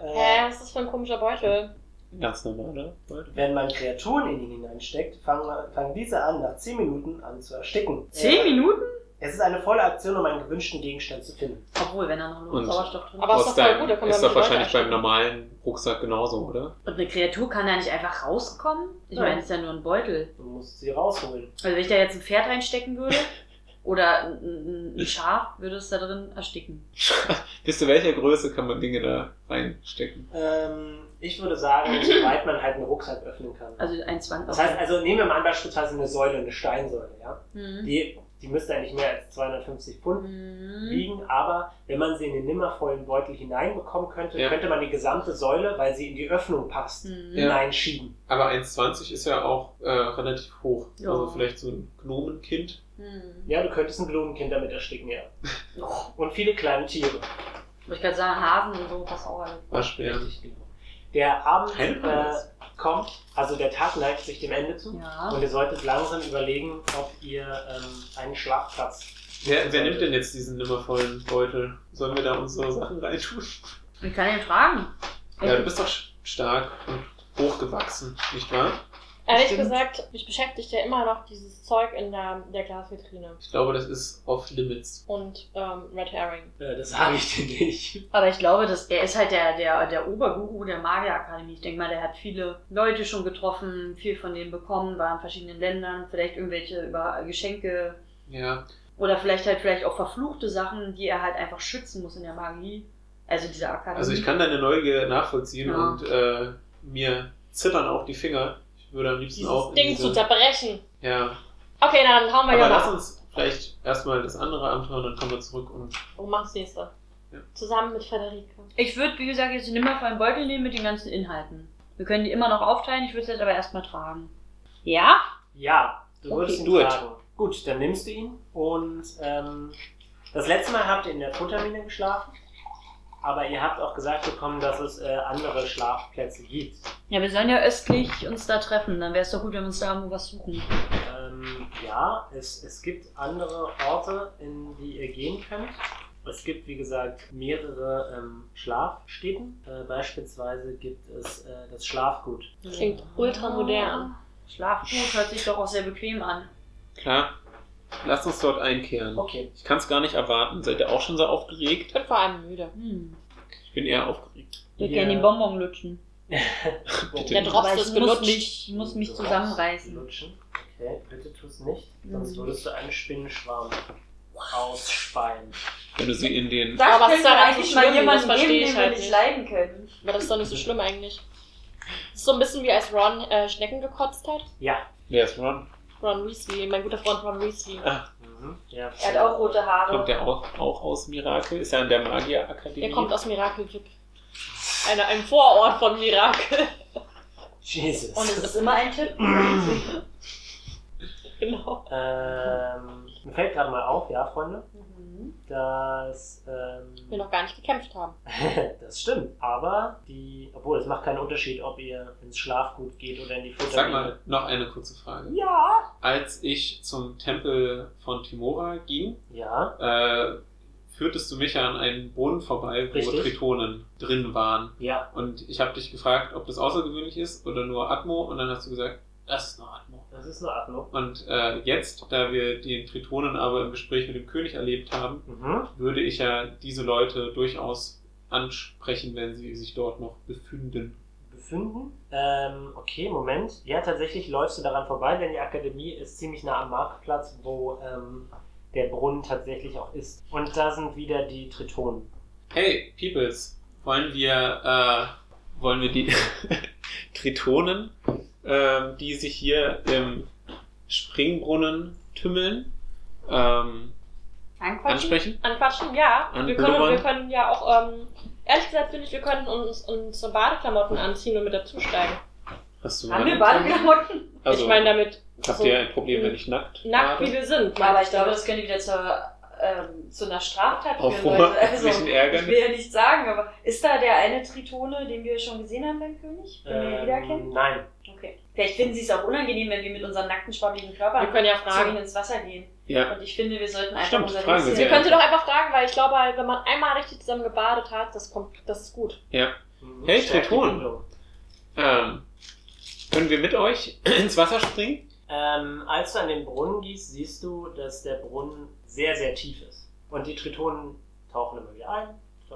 Hä, was ist das für ein komischer Beutel? Ganz normaler Beutel. wenn man Kreaturen in ihn hineinsteckt, fangen, fangen diese an, nach 10 Minuten an zu ersticken. Zehn Äh, Minuten? Es ist eine volle Aktion, um einen gewünschten Gegenstand zu finden. Obwohl, wenn da noch Und- Sauerstoff drin ist. Aber ist doch voll gut, da können wir ist doch wahrscheinlich beim normalen Rucksack genauso, oder? Und eine Kreatur kann da nicht einfach rauskommen? Ich Nein. meine, es ist ja nur ein Beutel. Du musst sie rausholen. Also wenn ich da jetzt ein Pferd reinstecken würde oder ein, Schaf, würde es da drin ersticken. Bis zu welcher Größe kann man Dinge da reinstecken? Ähm, ich würde sagen, soweit man halt einen Rucksack öffnen kann. Also ein 20. Das heißt, also nehmen wir mal beispielsweise eine Säule, eine Steinsäule, ja. Mhm. Die, die müsste eigentlich mehr als 250 Pfund Mhm. liegen, aber wenn man sie in den nimmervollen Beutel hineinbekommen könnte, Ja. könnte man die gesamte Säule, weil sie in die Öffnung passt, Mhm. Hineinschieben. Aber 1,20 ist ja auch äh, relativ hoch. Ja. Also vielleicht so ein Gnomenkind. Mhm. Ja, du könntest ein Blumenkind damit ersticken, ja. Und viele kleine Tiere. ich kann sagen, Hasen und so, passt auch alles. Waschbären. Richtig, genau. Der Abend äh. Kommt, also der Tag neigt sich dem Ende zu. Ja. Und ihr solltet langsam überlegen, ob ihr ähm, einen Schlafplatz. Wer, wer nimmt denn jetzt diesen nimmervollen Beutel? Sollen wir da unsere Sachen reintun? Ich kann ihn fragen. Ja, du bist doch stark und hochgewachsen, nicht wahr? Ehrlich Stimmt. gesagt, mich beschäftigt ja immer noch dieses Zeug in der, der Glasvitrine. Ich glaube, das ist off limits. Und ähm, Red Herring. Äh, das sage ich dir nicht. Aber ich glaube, dass er ist halt der, der, der Oberguru der Magierakademie. Ich denke mal, der hat viele Leute schon getroffen, viel von denen bekommen, war in verschiedenen Ländern, vielleicht irgendwelche über Geschenke Ja, oder vielleicht halt vielleicht auch verfluchte Sachen, die er halt einfach schützen muss in der Magie. Also diese Akademie. also ich kann deine Neugier nachvollziehen Ja. und äh, mir zittern auch die Finger. Würde am liebsten Dieses auch. in Ding diese- zu zerbrechen. Ja, Okay, dann hauen wir ja lass mal. uns vielleicht erstmal das andere und dann kommen wir zurück und Wo machst du nächste? Ja. Zusammen mit Federica. Ich würde, wie gesagt, jetzt den nimmervollen Beutel nehmen mit den ganzen Inhalten. Wir können die immer noch aufteilen, ich würde es jetzt aber erstmal tragen. Ja? Ja, du Okay, würdest ihn do it. tragen. Gut, dann nimmst du ihn und ähm, das letzte Mal habt ihr in der Futtermine geschlafen, aber ihr habt auch gesagt bekommen, dass es äh, andere Schlafplätze gibt. Ja, wir sollen ja östlich uns da treffen. Dann wäre es doch gut, wenn wir uns da irgendwo was suchen. Ähm, ja, es, es gibt andere Orte, in die ihr gehen könnt. Es gibt, wie gesagt, mehrere ähm, Schlafstätten. Äh, beispielsweise gibt es äh, das Schlafgut. Klingt ultra modern. Schlafgut hört sich doch auch sehr bequem an. klar, lasst uns dort einkehren. Okay. Ich kann es gar nicht erwarten. Seid ihr auch schon so aufgeregt? Ich bin vor allem müde. Hm. Ich bin eher aufgeregt. Wir Ihr- können den Bonbon lutschen. Bitte. Der Drops ist ich muss mich, ich muss mich zusammenreißen. Lutschen. Okay, bitte tu es nicht, sonst Mhm. würdest du einen Spinnenschwarm ausspeien. Wenn du sie in den. Aber was ist daran so schlimm? Das verstehe ich halt nicht. leiden können. Aber das ist doch nicht so schlimm eigentlich. Das ist so ein bisschen wie als Ron äh, Schnecken gekotzt hat. Ja. Wer ist Ron? Ron Weasley, mein guter Freund Ron Weasley. Ah, Mhm. ja. Er hat auch rote Haare. kommt der auch, auch aus Mirakel? Ist er in der Magierakademie? Der kommt aus Miracle Vip. Eine, ein Vorort von Mirakel. Jesus. Und es ist immer ein Tipp. genau. ähm, Mir fällt gerade mal auf, ja, Freunde. Dass. Ähm, Wir noch gar nicht gekämpft haben. das stimmt. Aber die. Obwohl, es macht keinen Unterschied, ob ihr ins Schlafgut geht oder in die Futter. Sag mal, noch eine kurze Frage. Ja! Als ich zum Tempel von Timora ging, Ja, äh, führtest du mich ja an einen Brunnen vorbei, wo Richtig. Tritonen drin waren. ja. Und ich habe dich gefragt, ob das außergewöhnlich ist oder nur Atmo. Und dann hast du gesagt, das ist nur Atmo. Das ist eine Atmung. Und äh, jetzt, da wir den Tritonen aber im Gespräch mit dem König erlebt haben, Mhm. würde ich ja diese Leute durchaus ansprechen, wenn sie sich dort noch befinden. Befinden. Ähm, okay, Moment. Ja, tatsächlich läufst du daran vorbei, denn die Akademie ist ziemlich nah am Marktplatz, wo ähm, der Brunnen tatsächlich auch ist. Und da sind wieder die Tritonen. Hey, Peoples, wollen wir, äh, wollen wir die Tritonen, ähm, die sich hier im Springbrunnen tümmeln, ähm, Anquatschen? ansprechen? Anquatschen, ja. Wir, können, wir können ja auch, ähm, ehrlich gesagt finde ich, wir können uns unsere Badeklamotten anziehen und mit dazusteigen. Hast du Haben wir mal- Badeklamotten? Also, ich meine damit habt so ihr ein Problem, wenn ich nackt nackt, wie wir sind. Aber ich glaube, das könnte wieder zur, ähm, zu einer Straftat Auf führen. Also, ich will ja nicht sagen, aber ist da der eine Tritone, den wir schon gesehen haben beim König? Den wir Ähm, wiedererkennen? nein. Okay. Vielleicht finden sie es auch unangenehm, wenn wir mit unseren nackten, schwammigen Körpern Wir können ja zu ihnen fragen. ins Wasser gehen. Ja, Und ich finde, wir sollten einfach Stimmt, unser fragen wir Wir können sie doch einfach fragen, weil ich glaube, halt, wenn man einmal richtig zusammen gebadet hat, das kommt, das ist gut. ja. Mhm. Hey, Triton. Ähm, können wir mit euch ins Wasser springen? Ähm, als du an den Brunnen gehst, siehst du, dass der Brunnen sehr, sehr tief ist. Und die Tritonen tauchen immer wieder ein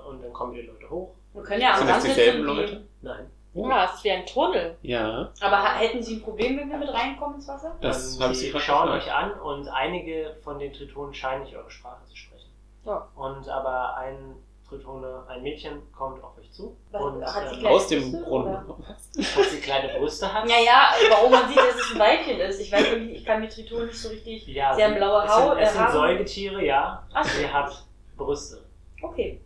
und dann kommen die Leute hoch. Wir können ja am Sind das dieselben Leute? Nein. Ja, es ist wie ein Tunnel. Ja, Aber hätten sie ein Problem, wenn wir mit reinkommen ins Wasser? das Ähm, habe ich sie schauen gefragt. euch an und einige von den Tritonen scheinen nicht eure Sprache zu sprechen. Ja. Und aber ein Tritone, ein Mädchen kommt auf euch zu Was- und hat sie ähm, Aus dem Brunnen. Was? dass sie kleine Brüste hat. Ja, ja, warum man sieht, dass es ein Weibchen ist. Ich weiß irgendwie, ich kann mit Tritonen nicht so richtig. Ja, Sie haben blaue es sind, Haut, Es äh, sind. Säugetiere, ja. Ach so. Sie hat Brüste. Okay.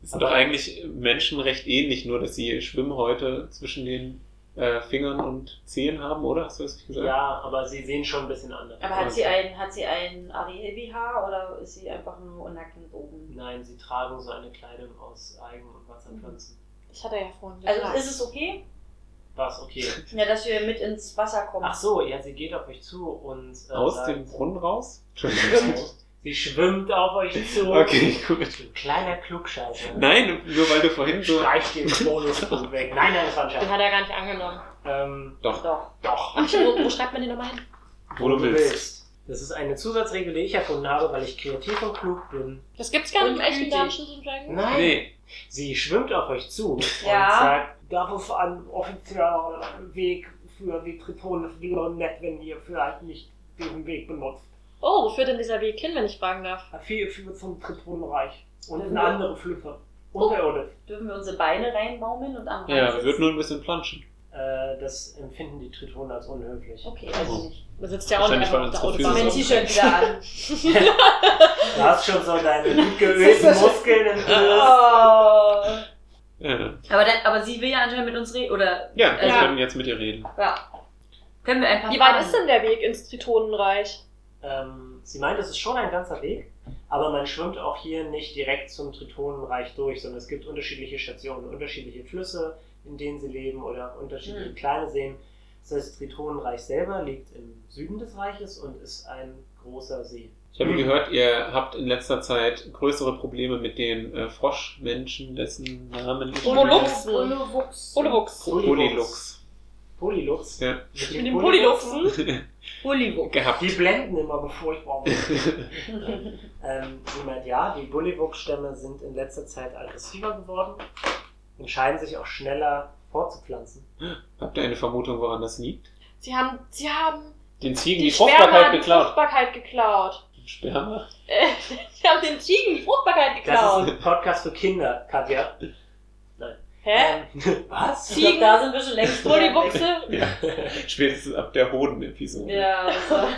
Das sind doch eigentlich Menschen recht ähnlich, nur dass sie Schwimmhäute zwischen den äh, Fingern und Zehen haben, oder? Hast du das nicht gesagt? Ja, aber sie sehen schon ein bisschen anders. Aber hat sie ein, hat sie ein BH oder ist sie einfach nur nackend oben? Nein, sie tragen so eine Kleidung aus Algen und Wasserpflanzen. Ich hatte ja vorhin Also gesagt. ist es okay? Was, okay. Ja, dass wir mit ins Wasser kommen. Ach so, ja, sie geht auf euch zu und. Äh, Aus sagt, dem Brunnen raus? Sie schwimmt auf euch zu. Okay, gut. Ein kleiner Klugscheißer. Nein, nur weil du vorhin so. Streich den Bonuspunkt weg. Nein, nein, das war ein Den Scherz. hat er gar nicht angenommen. Ähm, Doch, Doch. doch. Ach, wo, wo schreibt man den nochmal hin? wo du willst. Das ist eine Zusatzregel, die ich erfunden habe, weil ich kreativ und klug bin. Das gibt's gar nicht im echten. Dungeons and Dragons. Nein. Nee, Sie schwimmt auf euch zu Ja. und sagt, darf es ein offizieller Weg für die Tritonen ist wieder nett, wenn ihr vielleicht nicht diesen Weg benutzt. Oh, wo führt denn dieser Weg hin, wenn ich fragen darf? Viel führt zum Tritonenreich und in andere Flüsse. Unterirdisch. Dürfen wir unsere Beine reinbaumeln und am Rand ja, wir würden nur ein bisschen planschen. Äh, das empfinden die Tritonen als unhöflich. Okay, also nicht. Da sitzt ja auch nicht einfach auf der viel mein ist. T-Shirt wieder an. Du hast schon so deine gut geölten Muskeln im oh. Ja, Aber, dann, aber sie will ja anscheinend mit uns reden. Oder ja wir Ja. können jetzt mit ihr reden. ja. Können wir ein paar Wie weit ist denn der Weg ins Tritonenreich? Ähm, sie meint, es ist schon ein ganzer Weg, aber man schwimmt auch hier nicht direkt zum Tritonenreich durch, sondern es gibt unterschiedliche Stationen, unterschiedliche Flüsse, in denen sie leben oder unterschiedliche Hm. kleine Seen. Das heißt, das Tritonenreich selber liegt im Süden des Reiches und ist ein großer See. Ich habe gehört, ihr habt in letzter Zeit größere Probleme mit den äh, Froschmenschen, dessen Namen ich Polylux. Polywuchs. Polywuchs. Polylux. Polylux. Ja. Mit den Polyluxen? Polywuchs. gehabt. Die blenden immer, bevor ich brauche. ähm, meint, ja, die Bullywug-Stämme sind in letzter Zeit aggressiver geworden und scheinen sich auch schneller fortzupflanzen. Habt ihr eine Vermutung, woran das liegt? Sie haben, sie haben Den Ziegen die, die Fruchtbarkeit geklaut. Fruchtbarkeit geklaut. Sperma? Sie haben den Ziegen die Fruchtbarkeit Das geklaut. ist ein Podcast für Kinder, Katja. Hä? Ähm, was? Ich glaub, da sind wir schon längst drüber weg. Polybuchse? Ja. Spätestens ab der Hoden-Episode. Ja, das war...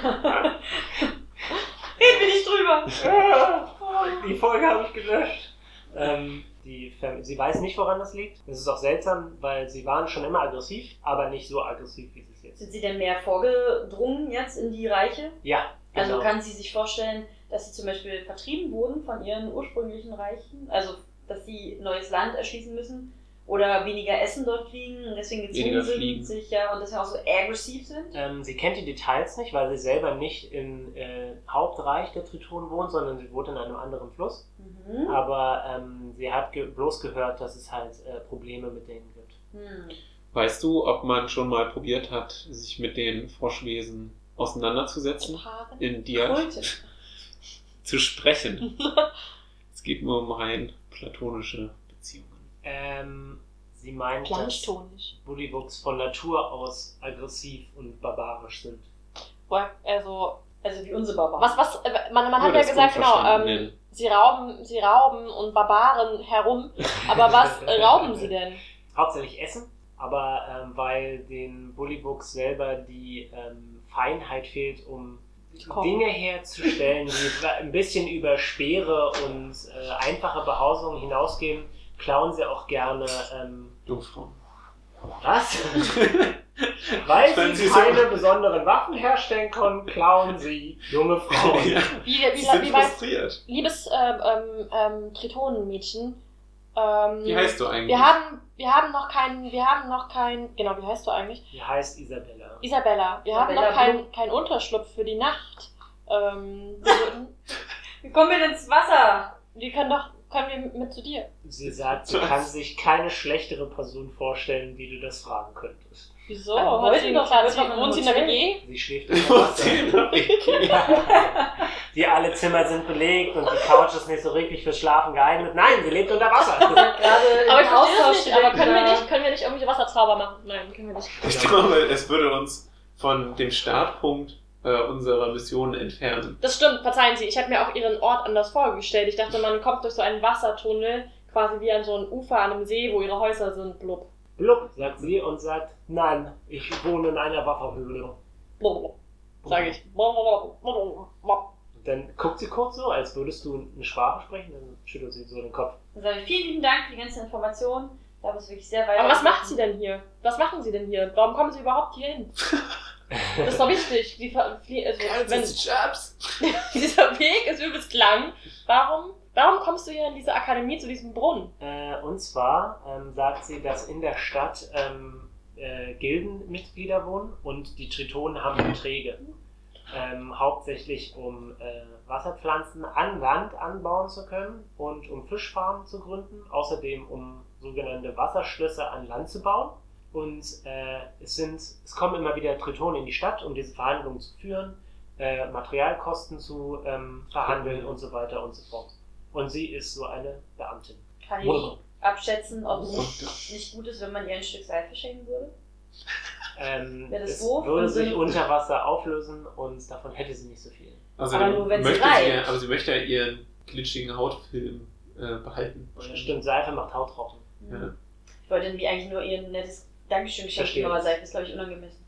Reden wir nicht drüber. Die Folge habe ich gelöscht. Ähm, die, Fam- sie weiß nicht, woran das liegt. Das ist auch seltsam, weil sie waren schon immer aggressiv, aber nicht so aggressiv, wie sie es jetzt sind. Sind sie denn mehr vorgedrungen jetzt in die Reiche? Ja, Also Genau. kann sie sich vorstellen, dass sie zum Beispiel vertrieben wurden von ihren ursprünglichen Reichen, also dass sie neues Land erschließen müssen oder weniger Essen dort kriegen und deswegen gezwungen sind, fliegen. sich ja und deswegen auch so aggressiv sind. Ähm, sie kennt die Details nicht, weil sie selber nicht im äh, Hauptreich der Tritonen wohnt, sondern sie wohnt in einem anderen Fluss. Mhm. Aber ähm, sie hat ge bloß gehört, dass es halt äh, Probleme mit denen gibt. Hm. Weißt du, ob man schon mal probiert hat, sich mit den Froschwesen auseinanderzusetzen? Paaren. In Dialog Kultisch. zu sprechen. es geht nur um rein platonische. Ähm, sie meint, dass. Bullywuchs von Natur aus aggressiv und barbarisch sind. Also, Also wie unsere Barbaren. was, was, äh, man, man hat ja es gesagt, genau, ähm, sie rauben, sie rauben und Barbaren herum. Aber was rauben sie denn? Hauptsächlich Essen, aber ähm, weil den Bullywuchs selber die ähm, Feinheit fehlt, um. Dinge herzustellen, die ein bisschen über schwere und äh, einfache Behausungen hinausgehen, klauen sie auch gerne ähm, Jungfrauen. was? Weil Wenn sie sie so- keine besonderen Waffen herstellen können, klauen sie junge Frauen. Ja, Wie, wie, sind wie, frustriert. liebes ähm, ähm, ähm, Tritonenmädchen, ähm, Wie heißt du eigentlich? wir haben, wir haben noch keinen, wir haben noch keinen, genau, wie heißt du eigentlich? Die heißt Isabella. Isabella, wir haben Isabella noch keinen keinen Unterschlupf für die Nacht. Ähm, wir, Wie kommen wir denn ins Wasser? wir können doch, können wir mit zu dir? Sie sagt, sie kann sich keine schlechtere Person vorstellen, die du das fragen könntest. Wieso? Aber Hat sie, noch, im wohnt sie in der. WG? Sie schläft im Wasser. Die alle Zimmer sind belegt und die Couch ist nicht so richtig fürs Schlafen geeignet. Nein, sie lebt unter Wasser. Aber ich verstehe das nicht, aber können wir nicht, können wir nicht irgendwelche Wasserzauber machen? Nein, können wir nicht. Ich glaube, es würde uns von dem Startpunkt äh, unserer Mission entfernen. Das stimmt, verzeihen Sie, ich habe mir auch Ihren Ort anders vorgestellt. Ich dachte, man kommt durch so einen Wassertunnel, quasi wie an so ein Ufer an einem See, wo Ihre Häuser sind, blub. Blub, sagt sie und sagt, nein, ich wohne in einer Wasserhöhle. Blub, blub, sag ich. Blub, blub, blub, blub. Dann guckt sie kurz so, als würdest du eine Sprache sprechen, dann schüttelt sie so den Kopf. Dann sage ich, vielen lieben Dank für die ganzen Informationen. Da bist wirklich sehr weit. Aber was macht sie denn hier? Was machen Sie denn hier? Warum kommen Sie überhaupt hier hin? Das ist doch wichtig. Die, also, wenn, Jobs. dieser Weg ist übelst lang. Warum, warum kommst du hier in diese Akademie zu diesem Brunnen? Äh, und zwar ähm, sagt sie, dass in der Stadt ähm, äh, Gildenmitglieder wohnen und die Tritonen haben Verträge. Ähm, hauptsächlich um äh, Wasserpflanzen an Land anbauen zu können und um Fischfarmen zu gründen, außerdem um sogenannte Wasserschlösser an Land zu bauen. Und äh, es, sind, es kommen immer wieder Tritonen in die Stadt, um diese Verhandlungen zu führen, äh, Materialkosten zu ähm, verhandeln und so weiter und so fort. Und sie ist so eine Beamtin. Kann ich abschätzen, ob es nicht gut ist, wenn man ihr ein Stück Seife schenken würde? Ähm, Wäre das es doof? würde Im sich unter Wasser auflösen und davon hätte sie nicht so viel. Also, Aber nur, wenn sie möchte reicht. aber sie möchte ja ihren glitschigen Hautfilm äh, behalten. Stimmt, Seife macht Haut trocken. Ja. Ich wollte irgendwie eigentlich nur ihr nettes Dankeschön Verstehe. aber Seife ist, glaube ich, unangemessen.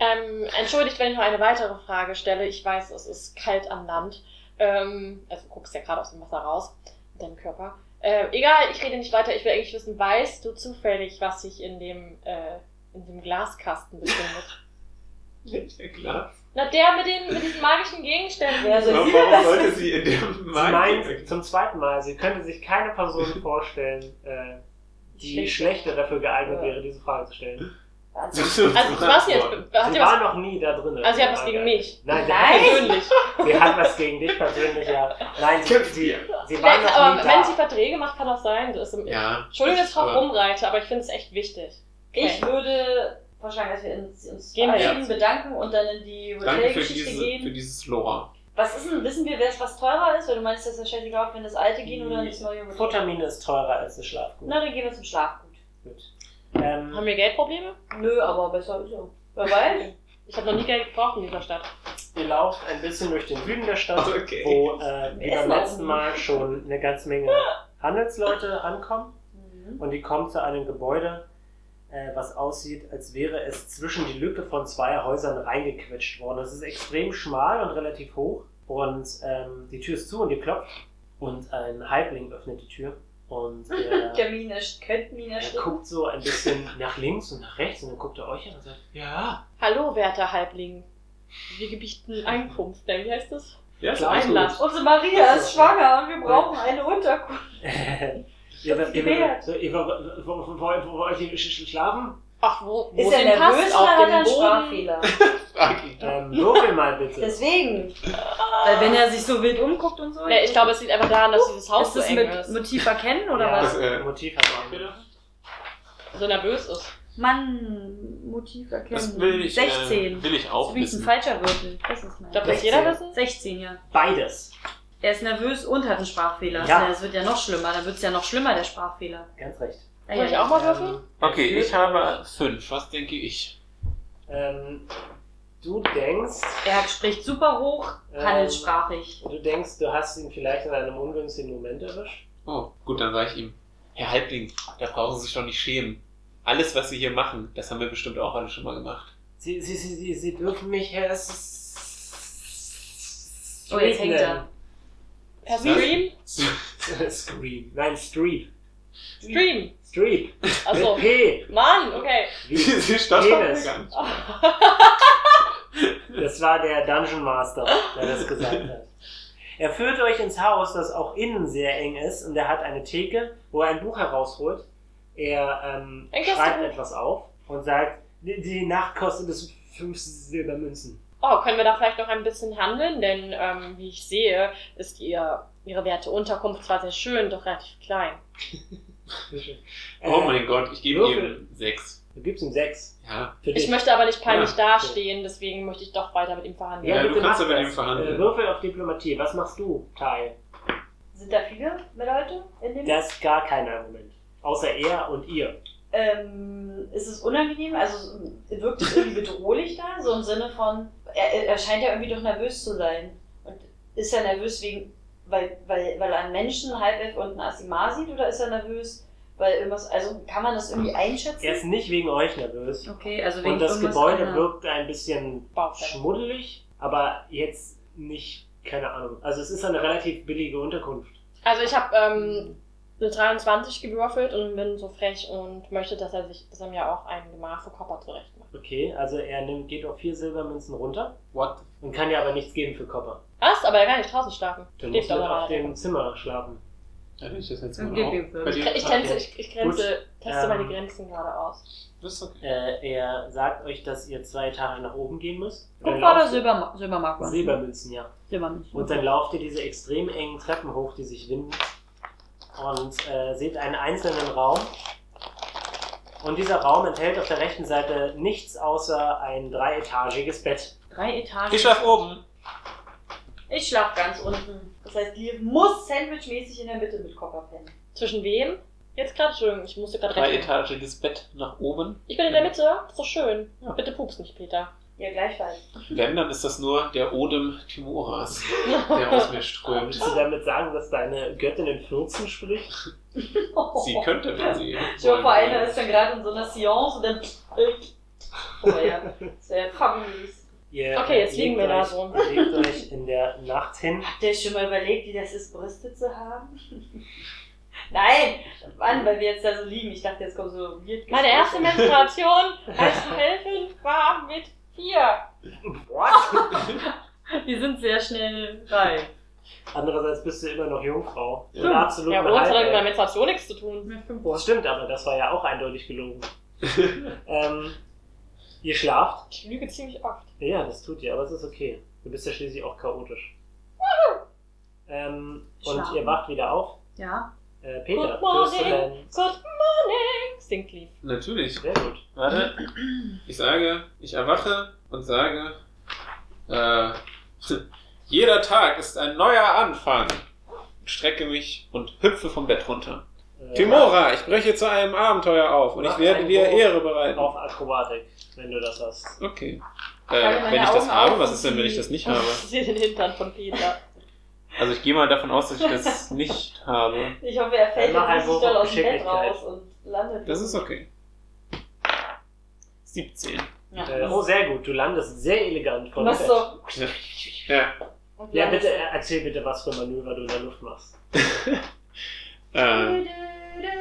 Ähm, entschuldigt, wenn ich noch eine weitere Frage stelle. Ich weiß, es ist kalt an Land. Ähm, also du guckst ja gerade aus dem Wasser raus, mit deinem Körper. Äh, egal, ich rede nicht weiter. Ich will eigentlich wissen, weißt du zufällig, was sich in dem, äh, in dem Glaskasten befindet? Welcher Glas? Na, der mit, den, mit diesen magischen Gegenständen. Soll Warum, sie warum das sollte sie in dem Markt- meint zum zweiten Mal, sie könnte sich keine Person vorstellen, äh, die Schlecht. schlechter dafür geeignet Ja. wäre, diese Frage zu stellen. Also, Also, was jetzt? Hat sie sie war noch nie da drin. also, sie hat was gegen mich. Nein, sie, Nein. Persönlich. sie hat was gegen dich persönlich, ja. Nein, sie, Kämpft sie, sie war noch aber nie wenn sie da. Verträge macht, kann das sein. Das ist im, Ja. Entschuldigung, dass ich drauf aber- rumreite, aber ich finde es echt wichtig. ich würde vorschlagen, dass wir uns, uns Gehen verabschieden, jetzt. bedanken und dann in die Danke für, Hotelgeschichte diese, für gehen. dieses Lore. Was ist denn, wissen wir, wer es was teurer ist? Weil du meinst, dass das scheißegal, ob wir in das alte gehen oder das neue. Futtermine ist teurer als das Schlafgut. Na, dann gehen wir zum Schlafgut. Gut. Ähm, Haben wir Geldprobleme? Nö, aber besser ist er. Wer weiß? Ich habe noch nie Geld gebraucht in dieser Stadt. ihr lauft ein bisschen durch den Süden der Stadt, Okay. wo äh, wie Wir beim letzten. Mal schon eine ganze Menge Handelsleute ankommen. Mhm. Und die kommen zu einem Gebäude, äh, was aussieht, als wäre es zwischen die Lücke von zwei Häusern reingequetscht worden. Es ist extrem schmal und relativ hoch. Und ähm, die Tür ist zu und ihr klopft. Und ein Halbling öffnet die Tür. Und er, Der Mine, könnte Mine er guckt so ein bisschen nach links und nach rechts und dann guckt er euch an und sagt, ja, Hallo, werter Halbling. Wir gebieten Einkunft, denn wie heißt das? Ja, ist Klar, Einlass. Unsere Maria ist schwanger und wir brauchen eine Unterkunft. Wollt ihr sch- schlafen? Ach, wo, wo Ist er nervös Pass oder hat er auf einen dem? Sprachfehler? Frag ihn doch. Ähm, würfel mal bitte. Deswegen. Weil wenn er sich so wild umguckt und so. Nee, ich glaube, es liegt einfach daran, dass dieses Haus ist so das eng mit ist. Motiv erkennen oder ja, was? Das, äh, Motiv hat man angedeutet. So nervös ist. Mann, Motiv erkennen. Das will ich, 16. Äh, will ich auch das ist ein wissen. falscher Würfel. Das ist mein. Ich glaube, das 16. jeder wissen. 16, ja. Beides. Er ist nervös und hat einen Sprachfehler. Ja. Das wird ja noch schlimmer. Dann wird es ja noch schlimmer, der Sprachfehler. Ganz recht. Soll ich ja. auch mal würfeln? Okay, ich habe fünf. Was denke ich? Ähm, du denkst, Er spricht super hoch, Ähm, handelssprachig. du denkst, du hast ihn vielleicht in einem ungünstigen Moment erwischt. Oh, gut, dann sage ich ihm. Herr Halbling, da brauchen Sie sich doch nicht schämen. Alles, was Sie hier machen, das haben wir bestimmt auch alle schon mal gemacht. Sie, sie, sie, sie, sie dürfen mich Herr Oh, jetzt hängt er. Per Stream? Scream. Nein, Streep. Stream. Streep. Achso. Mit P. Mann, okay. Wie Sie stottern Penis. nicht. Das war der Dungeon Master, der das gesagt hat. Er führt euch ins Haus, das auch innen sehr eng ist, und er hat eine Theke, wo er ein Buch herausholt. Er ähm, schreibt etwas auf und sagt, die, die Nacht kostet es fünf Silbermünzen. Oh, können wir da vielleicht noch ein bisschen handeln? Denn, ähm, wie ich sehe, ist ihr, ihre werte Unterkunft zwar sehr schön, doch relativ klein. Oh Äh, mein Gott, ich gebe ihm sechs. Du gibst ihm sechs. Ja. Für Ich möchte aber nicht peinlich Ja, dastehen, deswegen möchte ich doch weiter mit ihm verhandeln. Ja, du bitte kannst aber mit das. ihm verhandeln. Äh, Würfel auf Diplomatie. Was machst du, Tai? Sind da viele Leute in dem? Da ist gar keiner im Moment. Außer er und ihr. Ähm, ist es unangenehm? Also wirkt es irgendwie bedrohlich da? So im Sinne von, er, er scheint ja irgendwie doch nervös zu sein. Und ist er nervös wegen, weil, weil, weil er einen Menschen, Halbelf und einen Asima sieht oder ist er nervös, weil irgendwas, also kann man das irgendwie einschätzen? Er ist nicht wegen euch nervös. Okay, also wegen Und das Gebäude anderem. wirkt ein bisschen schmuddelig, aber jetzt nicht, keine Ahnung. Also es ist eine relativ billige Unterkunft. Also ich habe ähm, eine 23 gewürfelt und bin so frech und möchte, dass er sich, dass er mir auch ein Gemach für Copper zurecht macht. Okay, also er nimmt, geht auf vier Silbermünzen runter What? und kann ja aber nichts geben für Kopper. Was? Aber er kann nicht draußen schlafen. Dann Steht muss er doch auf dem Zimmer schlafen. Ja, ich das jetzt fünf. Bei Ich, ich, Okay. tänze, ich, ich grenze, teste Ähm, meine Grenzen gerade aus. Das ist okay. Äh, er sagt euch, dass ihr zwei Etagen nach oben gehen müsst. Kupfer oder Silber, Silbermark? was? Silbermünzen, ja. Silbermünzen. Und dann lauft ihr diese extrem engen Treppen hoch, die sich winden. Und äh, seht einen einzelnen Raum. Und dieser Raum enthält auf der rechten Seite nichts außer ein dreietagiges Bett. Drei Etagen. Ich schlaf oben. Ich schlaf ganz unten. Das heißt, die muss sandwichmäßig in der Mitte mit Koffer pennen. Zwischen wem? Jetzt gerade, Entschuldigung, ich musste gerade rechnen. Dreietagiges Bett nach oben. Ich bin in der Mitte, das ist doch schön. Ja. Bitte pups nicht, Peter. Ja, gleichfalls. Wenn, dann ist das nur der Odem Timoras, der aus mir strömt. Willst du damit sagen, dass deine Göttin in 14 spricht? Sie könnte, wenn sie. Schon wollen vor einer ist dann gerade in so einer Seance und dann. Oh ja, das wäre familis. Ihr, Okay, jetzt legt liegen wir da euch, so. Ihr legt euch in der Nacht hin. Habt ihr schon mal überlegt, wie das ist, Brüste zu haben? Nein, Mann, weil wir jetzt da so liegen. Ich dachte, jetzt kommt so weird Meine erste Menstruation als Helfin war mit vier. What? Die sind sehr schnell reif. Andererseits bist du immer noch Jungfrau. Ja. Und absolut Ja, Rot hat mit der Menstruation nichts zu tun. Das stimmt, aber das war ja auch eindeutig gelogen. ähm, ihr schlaft. Ich lüge ziemlich oft. Ja, das tut ihr, aber es ist okay. Du bist ja schließlich auch chaotisch. Ähm, und Schlafen. ihr wacht wieder auf. Ja. Äh, Peter, Good morning. du dein... Good morning. Singt lief. Natürlich. Sehr gut. Warte. Ich sage, ich erwache und sage, äh, jeder Tag ist ein neuer Anfang. Strecke mich und hüpfe vom Bett runter. Äh, Timora, ich breche zu einem Abenteuer auf und ich werde einen dir Wurf Ehre bereiten. Auf Akrobatik, wenn du das hast. Okay. Äh, wenn ich das Augen habe, auf was ist denn, wenn ich das nicht habe? Ich sehe den Hintern von Peter. Also ich gehe mal davon aus, dass ich das nicht habe. Ich hoffe, er fällt jetzt nicht doll aus dem Bett raus und landet. Das ist okay. 17. Ja. Äh, oh, sehr gut. Du landest sehr elegant von dem Bett. so. Ja. und Ja, bitte äh, erzähl bitte, was für Manöver du in der Luft machst. Äh,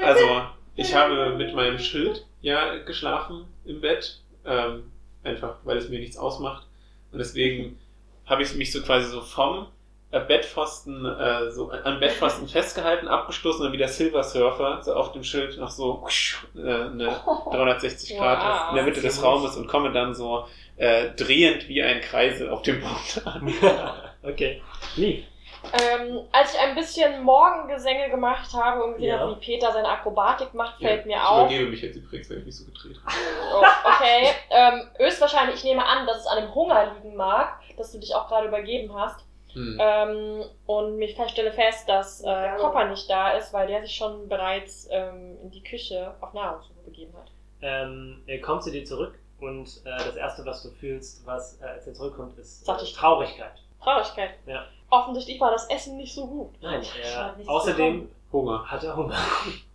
also, ich habe mit meinem Schild ja geschlafen im Bett. Ähm, einfach, weil es mir nichts ausmacht. Und deswegen habe ich mich so quasi so vom äh, Bettpfosten, äh, so an Bettpfosten festgehalten, abgestoßen und wie der Silver Surfer so auf dem Schild noch so äh, eine 360 Grad Wow. in der Mitte des Raumes und komme dann so äh, drehend wie ein Kreisel auf dem Boot an. okay. Lieb. Ähm, als ich ein bisschen Morgengesänge gemacht habe und gesehen Ja. habe, wie Peter seine Akrobatik macht, fällt mir ich auf. übergebe mich jetzt übrigens, weil ich mich so gedreht habe. Oh, okay. Ähm, höchstwahrscheinlich, ich nehme an, dass es an dem Hunger liegen mag, dass du dich auch gerade übergeben hast. Hm. Ähm, und ich stelle fest, dass äh, Ja. Copper nicht da ist, weil der sich schon bereits ähm, in die Küche auf Nahrungssuche begeben hat. Ähm, er kommt zu dir zurück und äh, das erste, was du fühlst, was, äh, als er zurückkommt, ist äh, ich- Traurigkeit. Traurigkeit. Ja. Offensichtlich war das Essen nicht so gut. Nein, er, außerdem Hunger. hat er Hunger.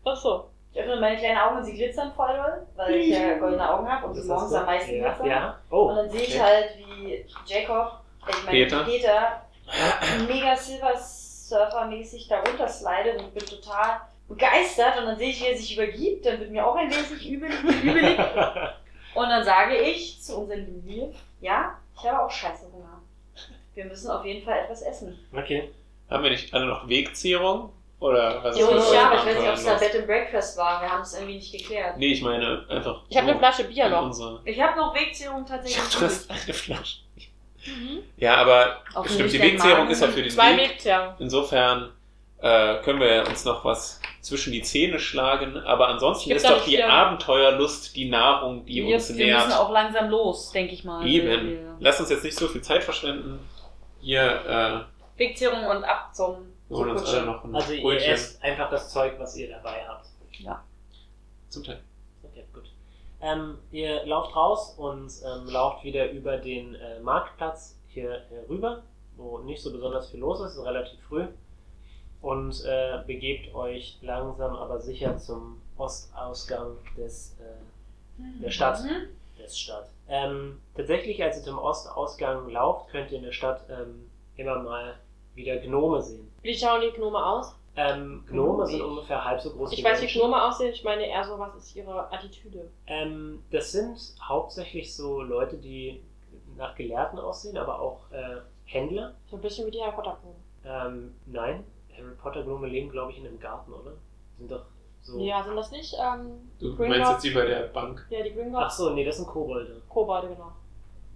Ach so. Ich öffne meine kleinen Augen und sie glitzern voll doll, weil ich ja goldene Augen habe und sie Das morgens du? am meisten ja, glitzern. ja. Oh, Und dann sehe ich okay. halt, wie Jacob, äh, ich meine Peter. Peter, mega Silver Surfer mäßig darunter slidet und bin total begeistert und dann sehe ich, wie er sich übergibt, dann wird mir auch ein wenig übel, übelig und dann sage ich zu unserem Juwel, ja, ich habe auch scheiße Hunger. Wir müssen auf jeden Fall etwas essen. okay. Haben wir nicht alle noch Wegzehrung? Oder was Jo, ich euch ja, aber ich weiß nicht, ob es da? Bed and Breakfast war. Wir haben es irgendwie nicht geklärt. Nee, ich meine einfach. Ich habe so eine Flasche Bier noch. Unsere... Ich habe noch Wegzehrung Ich tatsächlich. hab, du hast eine Flasche. Mhm. Ja, aber Auch stimmt, die Wegzehrung ist ja für den Zwei Weg. Wegzehrung. Insofern äh, können wir uns noch was zwischen die Zähne schlagen, aber ansonsten ist doch die Abenteuerlust die Nahrung, die wir, uns wir müssen nährt. auch langsam los, denke ich mal. Eben. Lass uns jetzt nicht so viel Zeit verschwenden. Hier Wegzehrung und ab zum äh, holen uns alle noch ein Also ihr Brötchen. esst einfach das Zeug, was ihr dabei habt. Zum Teil. Okay, gut. Ähm, ihr lauft raus und ähm, lauft wieder über den äh, Marktplatz hier herüber, wo nicht so besonders viel los ist, ist relativ früh. Und äh, begebt euch langsam aber sicher zum Ostausgang des, äh, der Stadt. Mhm. Des Stadt. Ähm, tatsächlich, als ihr zum Ostausgang lauft, könnt ihr in der Stadt ähm, immer mal wieder Gnome sehen. Wie schauen die Gnome aus? Ähm, Gnome sind ungefähr halb so groß Ich wie weiß, wie Menschen. Gnome aussehen. Ich meine eher so, was ist ihre Attitüde? Ähm, das sind hauptsächlich so Leute, die nach Gelehrten aussehen, aber auch äh, Händler. So ein bisschen wie die Harry Potter Gnome. Ähm, nein, Harry Potter Gnome leben, glaube ich, in einem Garten, oder? Sind doch so. Ja, sind das nicht? Ähm, Du Gringotts? meinst jetzt die bei der Bank. Ja, die Ach Gringotts. so, nee, das sind Kobolde. Kobolde, genau.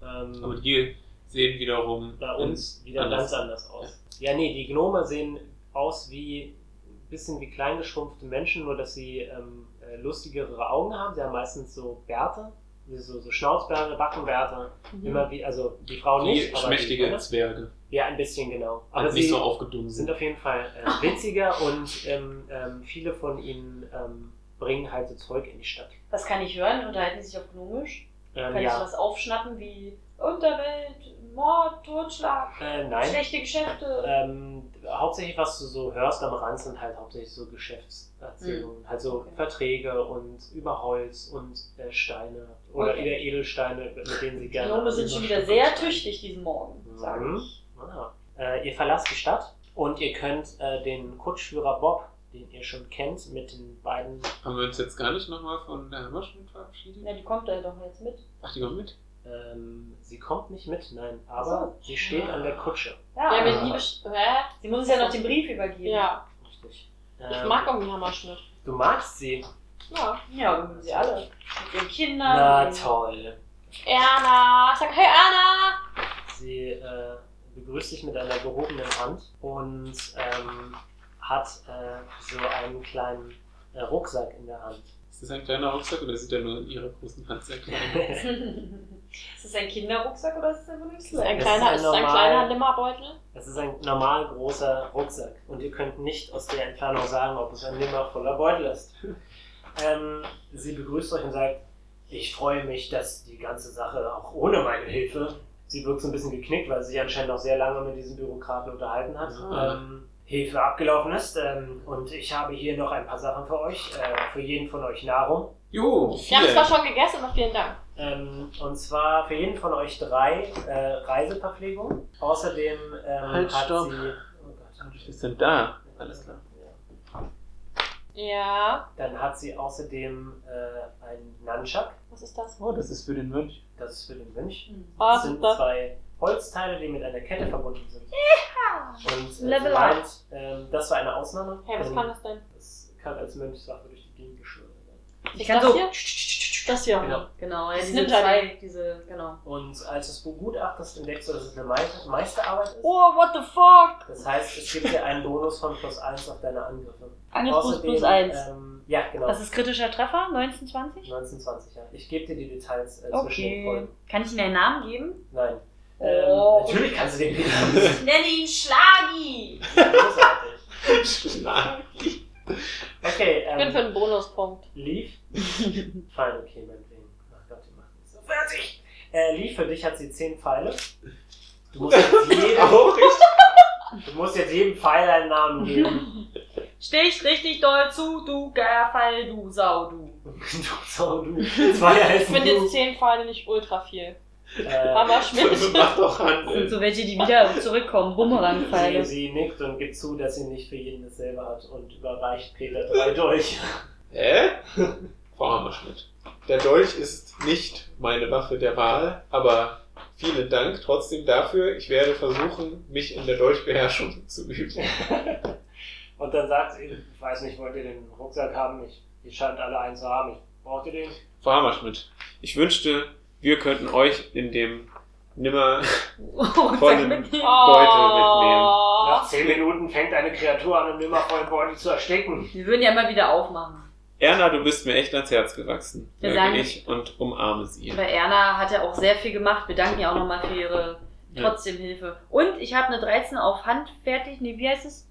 Ähm, Aber die sehen wiederum bei uns wieder anders. ganz anders aus. Ja, nee, die Gnome sehen aus wie ein bisschen wie kleingeschrumpfte Menschen, nur dass sie ähm, äh, lustigere Augen haben. Sie haben meistens so Bärte, so, so Schnauzbärte, Backenbärte. Mhm. Immer wie, also die Frau die nicht, aber schmächtige die. Zwerge. Ja, ein bisschen genau. Aber Aber sie nicht so aufgedunsen. sind auf jeden Fall äh, witziger und ähm, ähm, viele von ihnen ähm, bringen halt so Zeug in die Stadt. Was kann ich hören? Unterhalten sie sich auf Gnomisch? Ähm, Kann ich ja, was aufschnappen wie Unterwelt, Mord, Totschlag, äh, nein. schlechte Geschäfte? Ähm, hauptsächlich, was du so hörst am Rand, sind halt hauptsächlich so Geschäftserzählungen. Halt so Okay. Verträge und über Holz und äh, Steine oder Okay. Edelsteine, mit denen sie Die gerne. Gnome sind schon wieder sehr tüchtig diesen Morgen, sage Mhm. ich. Ah. Äh, ihr verlasst die Stadt und ihr könnt äh, den Kutschführer Bob, den ihr schon kennt, mit den beiden. Haben wir uns jetzt gar nicht nochmal von der Hammerschmidt verabschiedet? Ja, die kommt da doch jetzt mit. Ach, die kommt mit? Ähm, sie kommt nicht mit, nein, aber Ach sie steht an der Kutsche. Ja, Ja. Liebe. Hä? sie muss uns ja noch den Brief übergeben. Ja, Richtig. ich Ähm, mag irgendwie Hammerschmidt. Du magst sie. Ja. Ja, wir mögen sie alle. Mit ihren Kindern. Na toll. Erna! Ich sag, hey Erna! Sie äh, begrüßt dich mit einer gehobenen Hand und ähm, hat äh, so einen kleinen äh, Rucksack in der Hand. Ist das ein kleiner Rucksack oder sieht er nur in ihrer großen Hand sehr klein? ist das ein Kinderrucksack oder ist das einfach ein Ist das ein Das ist kleiner, ein ist das ein normal- kleiner Nimmerbeutel? Es ist ein normal großer Rucksack und ihr könnt nicht aus der Entfernung sagen, ob es ein nimmer voller Beutel ist. ähm, sie begrüßt euch und sagt, ich freue mich, dass die ganze Sache auch ohne meine Hilfe, sie wirkt so ein bisschen geknickt, weil sie sich anscheinend auch sehr lange mit diesem Bürokraten unterhalten hat, Ah. ähm, Hilfe abgelaufen ist. Ähm, und ich habe hier noch ein paar Sachen für euch, äh, für jeden von euch Nahrung. Juhu, Wir haben viel. zwar schon gegessen, aber vielen Dank. Ähm, und zwar für jeden von euch drei äh, Reiseverpflegung. Außerdem ähm, Halt, hat stopp. sie... Oh Gott. Wir sind da. Alles klar. Ja. Dann hat sie außerdem äh, einen Nunchuck. Was ist das? Oh, das ist für den Mönch. Das ist für den Mönch. Was Das sind das? zwei Holzteile, die mit einer Kette verbunden sind. Und äh, Level meint, ähm, das war eine Ausnahme. Hey, was kann das denn? Das kann als Mönchswaffe durch die Gegend geschleudert werden. Ich Ist kann das so. hier? Das hier. Genau. Genau, ja, diese nimmt zwei, diese, genau. Und als du es begutachtest, entdeckst du, dass es eine Meister Meisterarbeit ist. Oh, what the fuck? Das heißt, es gibt dir einen Bonus von plus 1 auf deine Angriffe. Angriff plus 1. Ähm, ja, genau. Das ist kritischer Treffer, 1920? 1920, ja. Ich gebe dir die Details äh, zwischen den Okay. Folgen. Kann ich Ihnen einen Namen geben? Nein. Oh. Ähm, natürlich kannst du den wieder. Ich nenne ihn Schlagi! Großartig. Schlagi. Okay, Ich bin für ähm, einen Bonuspunkt. Leaf. Fein, okay, meinetwegen. Ach Gott, die macht nicht so fertig. Äh, Leaf, für dich hat sie 10 Pfeile. Du musst jetzt jedem, du musst jetzt jedem Pfeil einen Namen geben. Stich richtig doll zu, du Gerfall, du Sau, du. du, so, du. Zwei Ich heißen finde du. jetzt 10 Pfeile nicht ultra viel. Äh, Hammerschmidt. Mach doch Das sind Hand. so welche, die wieder zurückkommen, Sie, Bumerangpfeile. sie nickt und gibt zu, dass sie nicht für jeden dasselbe hat und überreicht Peter drei Dolche. Hä? Frau Hammerschmidt. Der Dolch ist nicht meine Waffe der Wahl, aber vielen Dank trotzdem dafür. Ich werde versuchen, mich in der Dolchbeherrschung zu üben. Und dann sagt sie, ich weiß nicht, wollt ihr den Rucksack haben? Ich, ihr scheint alle einen zu haben. Ich, braucht ihr den? Frau Hammerschmidt, ich wünschte, wir könnten euch in dem nimmer Vollen- mitnehmen. Oh. Nach zehn Minuten fängt eine Kreatur an, im nimmervollen Beutel zu ersticken. Wir würden ja immer wieder aufmachen. Erna, du bist mir echt ans Herz gewachsen, Wir sage sagen- ich und umarme sie. Aber Erna hat ja auch sehr viel gemacht. Wir danken ihr auch nochmal für ihre Ja. trotzdem Hilfe. Und ich habe eine 13 auf Hand fertig, nee, wie heißt es?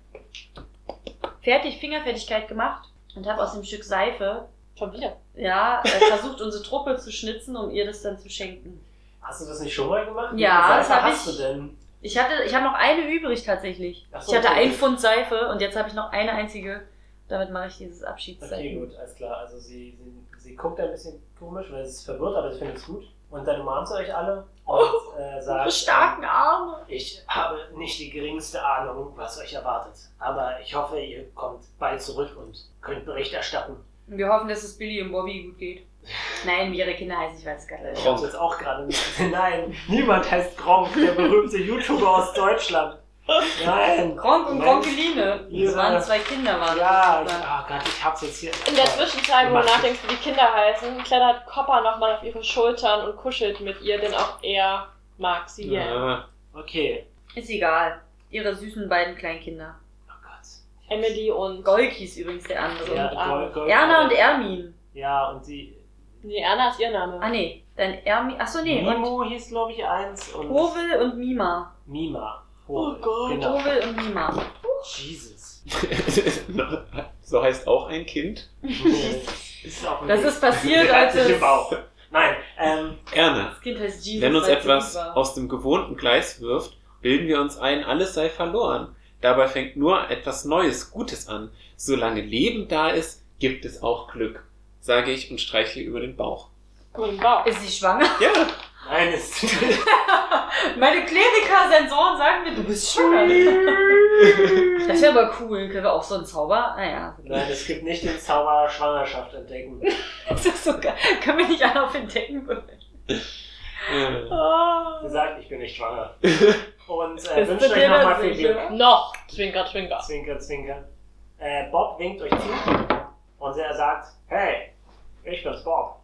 Fertig, Fingerfertigkeit gemacht und habe aus dem Stück Seife, Schon wieder. ja, äh, versucht, unsere Truppe zu schnitzen, um ihr das dann zu schenken. Hast du das nicht schon mal gemacht? Ja, das Seife hab hast ich. du denn? Ich hatte, ich habe noch eine übrig tatsächlich. So, ich hatte okay. ein Pfund Seife und jetzt habe ich noch eine einzige. Damit mache ich dieses Okay, Abschiedszeichen. gut, alles klar. Also sie, sie, sie guckt ein bisschen komisch, weil sie ist verwirrt, aber ich finde es gut. Und dann umarmt sie euch alle und äh, sagt, starken Arme. ich habe nicht die geringste Ahnung, was euch erwartet. Aber ich hoffe, ihr kommt bald zurück und könnt Bericht erstatten. Wir hoffen, dass es Billy und Bobby gut geht. Nein, wie ihre Kinder heißen, ich weiß es gar nicht. Ich hab's jetzt auch gerade nicht. Nein, niemand heißt Gronk, der berühmte YouTuber aus Deutschland. Nein. Gronk und. Gronkeline. Das waren zwei Kinder, waren Ja, ich, oh Gott, ich hab's jetzt hier. In der Zwischenzeit, wo du nachdenkst, wie die Kinder heißen, klettert Copper nochmal auf ihre Schultern und kuschelt mit ihr, denn auch er mag sie ja. Ja. Okay. Ist egal. Ihre süßen beiden Kleinkinder. Oh Gott. Emily und. Golk hieß übrigens der andere. Ja. Gold, Gold, Erna und Ermin. Ja, und sie. Nee, Erna ist ihr Name. Ah nee, dann Ermin. Achso nee, und Mimo hieß, glaube ich, eins. Und Hovel und Mima. Mima. Oh Gott. Genau. Hovel und Mima. Jesus. so heißt auch ein Kind. ist auch ein Das Ding. ist passiert, als es... Nein, ähm, Erna, Das Kind heißt Jesus. wenn uns etwas aus dem gewohnten Gleis wirft, bilden wir uns ein, alles sei verloren. Dabei fängt nur etwas Neues, Gutes an. Solange Leben da ist, gibt es auch Glück, sage ich und streichle über den Bauch. Und Bauch. Ist sie schwanger? Ja, nein, es Meine Kleriker-Sensoren sagen mir, du bist schwanger. Das wäre aber cool. Können wir auch so einen Zauber? Naja. Nein, es gibt nicht den Zauber Schwangerschaft entdecken. Das ist so geil. Können wir nicht alle auf entdecken würfeln? äh, Sie sagt, ich bin nicht schwanger. Und äh, wünscht euch nochmal viel? Glück. Noch. Zwinker, zwinker. Zwinker, zwinker. Äh, Bob winkt euch zu. Und er sagt, hey, ich bin's Bob.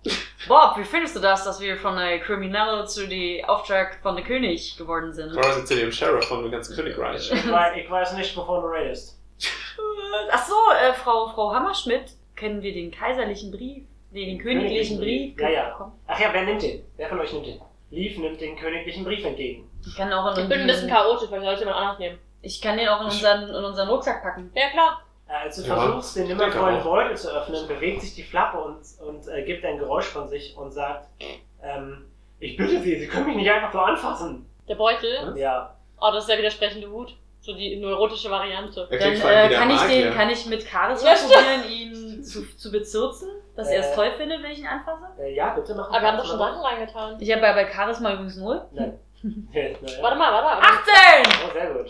Bob, wie findest du das, dass wir von der Kriminelle zu dem Auftrag von der König geworden sind? quasi zu dem Sheriff von dem ganzen Königreich. Ich weiß, ich weiß nicht, wovon du redest. Ach so, äh, Frau, Frau Hammerschmidt, kennen wir den kaiserlichen Brief? Nee, den königlichen Brief? Ja, ja. bekommen? Ach ja, wer nimmt den? Wer von euch nimmt den? Leaf nimmt den königlichen Brief entgegen. Ich kann auch in Ich bin ein bisschen chaotisch, weil ich sollte jemand anders nehmen. Ich kann den auch in unseren, in unseren Rucksack packen. Ja, klar. Äh, Als du Ja, versuchst, den nimmervollen. Beutel zu öffnen, bewegt sich die Flappe und, und äh, gibt ein Geräusch von sich und sagt, ähm, ich bitte Sie, Sie können mich nicht einfach so anfassen. Der Beutel. Ja, Oh, das ist der widersprechende Wut. So die neurotische Variante. Er Dann äh, kann ich den, kann ich mit Charisma Ja, probieren, ihn zu, zu bezirzen, dass er es Äh. toll findet, wenn ich ihn anfasse? äh, ja, bitte machen Aber wir haben doch schon Sachen reingetan. Ich habe ja bei Charisma übrigens null. Nein. Naja. Warte mal, warte. Aber 18! Oh, sehr gut.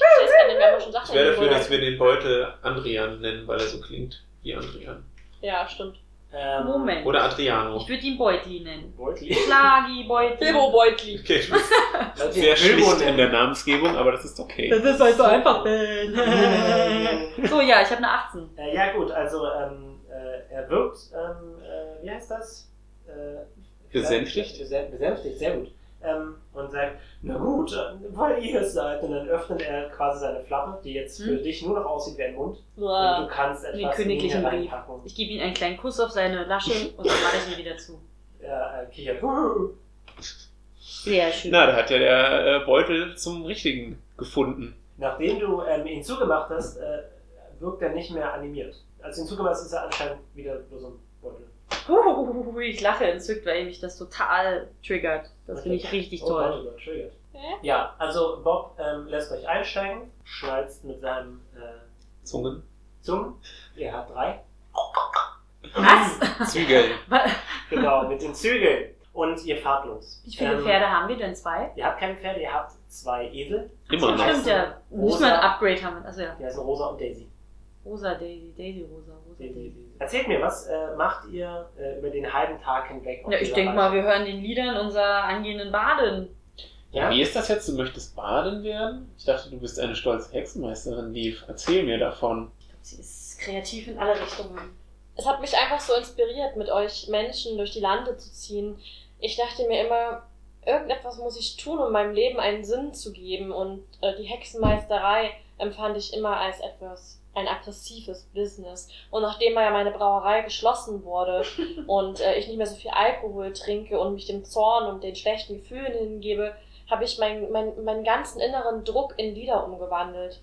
ich wäre dafür, dass wir den Beutel Andrian nennen, weil er so klingt wie Andrian. Ja, stimmt. Ähm, Moment. Oder Adriano. Ich würde ihn Beutli nennen. Beutli. Schlagi, Beutli. Bilbo Beutli. Okay, ihn sehr schlicht in der Namensgebung, aber das ist okay. ist halt so einfach. so, ja, ich habe eine 18. Äh, ja gut, also ähm, äh, er wirkt, ähm, äh, wie heißt das? Äh, Besänftigt? Besä- Besänftigt, sehr gut. Ähm, und sagt, na gut, äh, weil ihr es seid. Und dann öffnet er quasi seine Flappe, die jetzt für Hm. dich nur noch aussieht wie ein Mund. Und du kannst etwas königlichen Brief. hereinpacken. Ich gebe ihm einen kleinen Kuss auf seine Lasche und dann mache ich ihn wieder zu. Er äh, kichert. Sehr schön. Na, da hat ja der äh, Beutel zum Richtigen gefunden. Nachdem du ähm, ihn zugemacht hast, äh, wirkt er nicht mehr animiert. Als du ihn zugemacht hast, ist er anscheinend wieder nur so ein Huhuhuhu, Ich lache entzückt, weil mich das total triggert. Das finde ich richtig Oh, toll. Gott, triggert. Hä? Ja, also Bob ähm, lässt euch einsteigen, schnalzt mit seinem äh, Zungen. Zungen. Er hat drei. Was? Zügel. Genau, mit den Zügeln. Und ihr fahrt los. Wie viele Ähm, Pferde haben wir denn? Zwei? Ihr habt keine Pferde, ihr habt zwei Esel. Immer noch. Stimmt, ja. Müssen wir ein Upgrade haben. Also ja. Die heißen Rosa und Daisy. Rosa Daisy, Daisy Rosa, Rosa Daisy, Daisy. Erzählt mir, was äh, macht ihr äh, über den halben Tag hinweg? Ja, ich denke mal, wir hören den Liedern unserer angehenden Baden. Ja, wie ist das jetzt? Du möchtest baden werden? Ich dachte, du bist eine stolze Hexenmeisterin, Liv. Erzähl mir davon. Sie ist kreativ in alle Richtungen. Es hat mich einfach so inspiriert, mit euch Menschen durch die Lande zu ziehen. Ich dachte mir immer, irgendetwas muss ich tun, um meinem Leben einen Sinn zu geben. Und äh, die Hexenmeisterei empfand ich immer als etwas, ein aggressives Business. Und nachdem ja meine Brauerei geschlossen wurde und äh, ich nicht mehr so viel Alkohol trinke und mich dem Zorn und den schlechten Gefühlen hingebe, habe ich mein, mein, meinen ganzen inneren Druck in Lieder umgewandelt.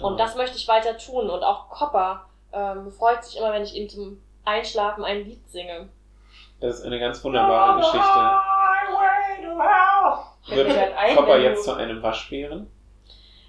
Und das möchte ich weiter tun. Und auch Copper ähm, freut sich immer, wenn ich ihm zum Einschlafen ein Lied singe. Das ist eine ganz wunderbare Geschichte. Fällt mir Wird ein, Copper jetzt zu einem Waschbären?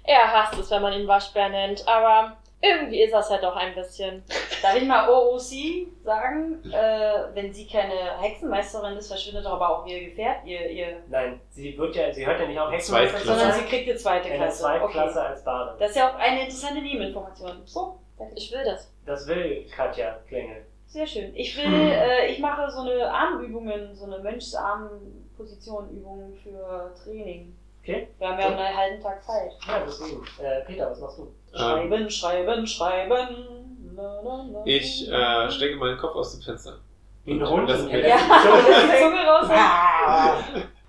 Er hasst es, wenn man ihn Waschbär nennt, aber irgendwie ist das halt doch ein bisschen. Darf ich mal OOC sagen? Äh, wenn sie keine Hexenmeisterin ist, verschwindet doch aber auch ihr Gefährt, ihr, ihr Nein, sie wird ja, sie hört ja nicht auf Hexenmeister, Zweitklasse. sondern sie kriegt eine zweite eine Klasse. Zweitklasse Okay. als Bade. Das ist ja auch eine interessante Nebeninformation. So, Ich will das. Das will Katja Klingel. sehr schön. Ich will, äh, ich mache so eine Armübungen, so eine Mönchsarm-Position-Übung für Training. Okay? Wir haben ja einen halben Tag Zeit. Ja, deswegen. Äh, Peter, was machst du? Schreiben, schreiben, schreiben. La, la, la. Ich äh, stecke meinen Kopf aus dem Fenster. Wie ein Und Hund. Ja, die Zunge raus. Ah.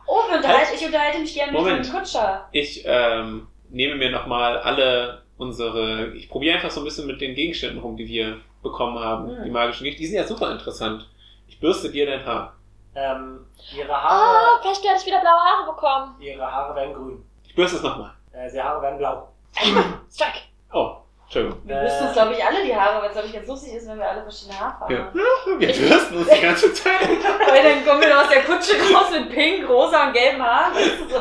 Oh, wir unterhalte, ich unterhalte mich gerne mit Moment. dem Kutscher. Ich ähm, nehme mir nochmal alle unsere. Ich probiere einfach so ein bisschen mit den Gegenständen rum, die wir bekommen haben. Mhm. Die magischen Gegenstände. Die sind ja super interessant. Ich bürste dir dein Haar. Ähm, ihre Ah, Haare, vielleicht werde ich wieder blaue Haare bekommen. ihre Haare werden grün. Ich bürste es nochmal. Äh, ihre Haare werden blau. Strike. Oh, Entschuldigung. Wir müssen uns, glaube ich, alle die Haare, weil es, glaube ich, ganz lustig ist, wenn wir alle verschiedene Haarfarben Ja. haben. Wir bürsten uns die ganze Zeit. Weil dann kommen wir aus der Kutsche raus mit pink, rosa und gelben Haaren. So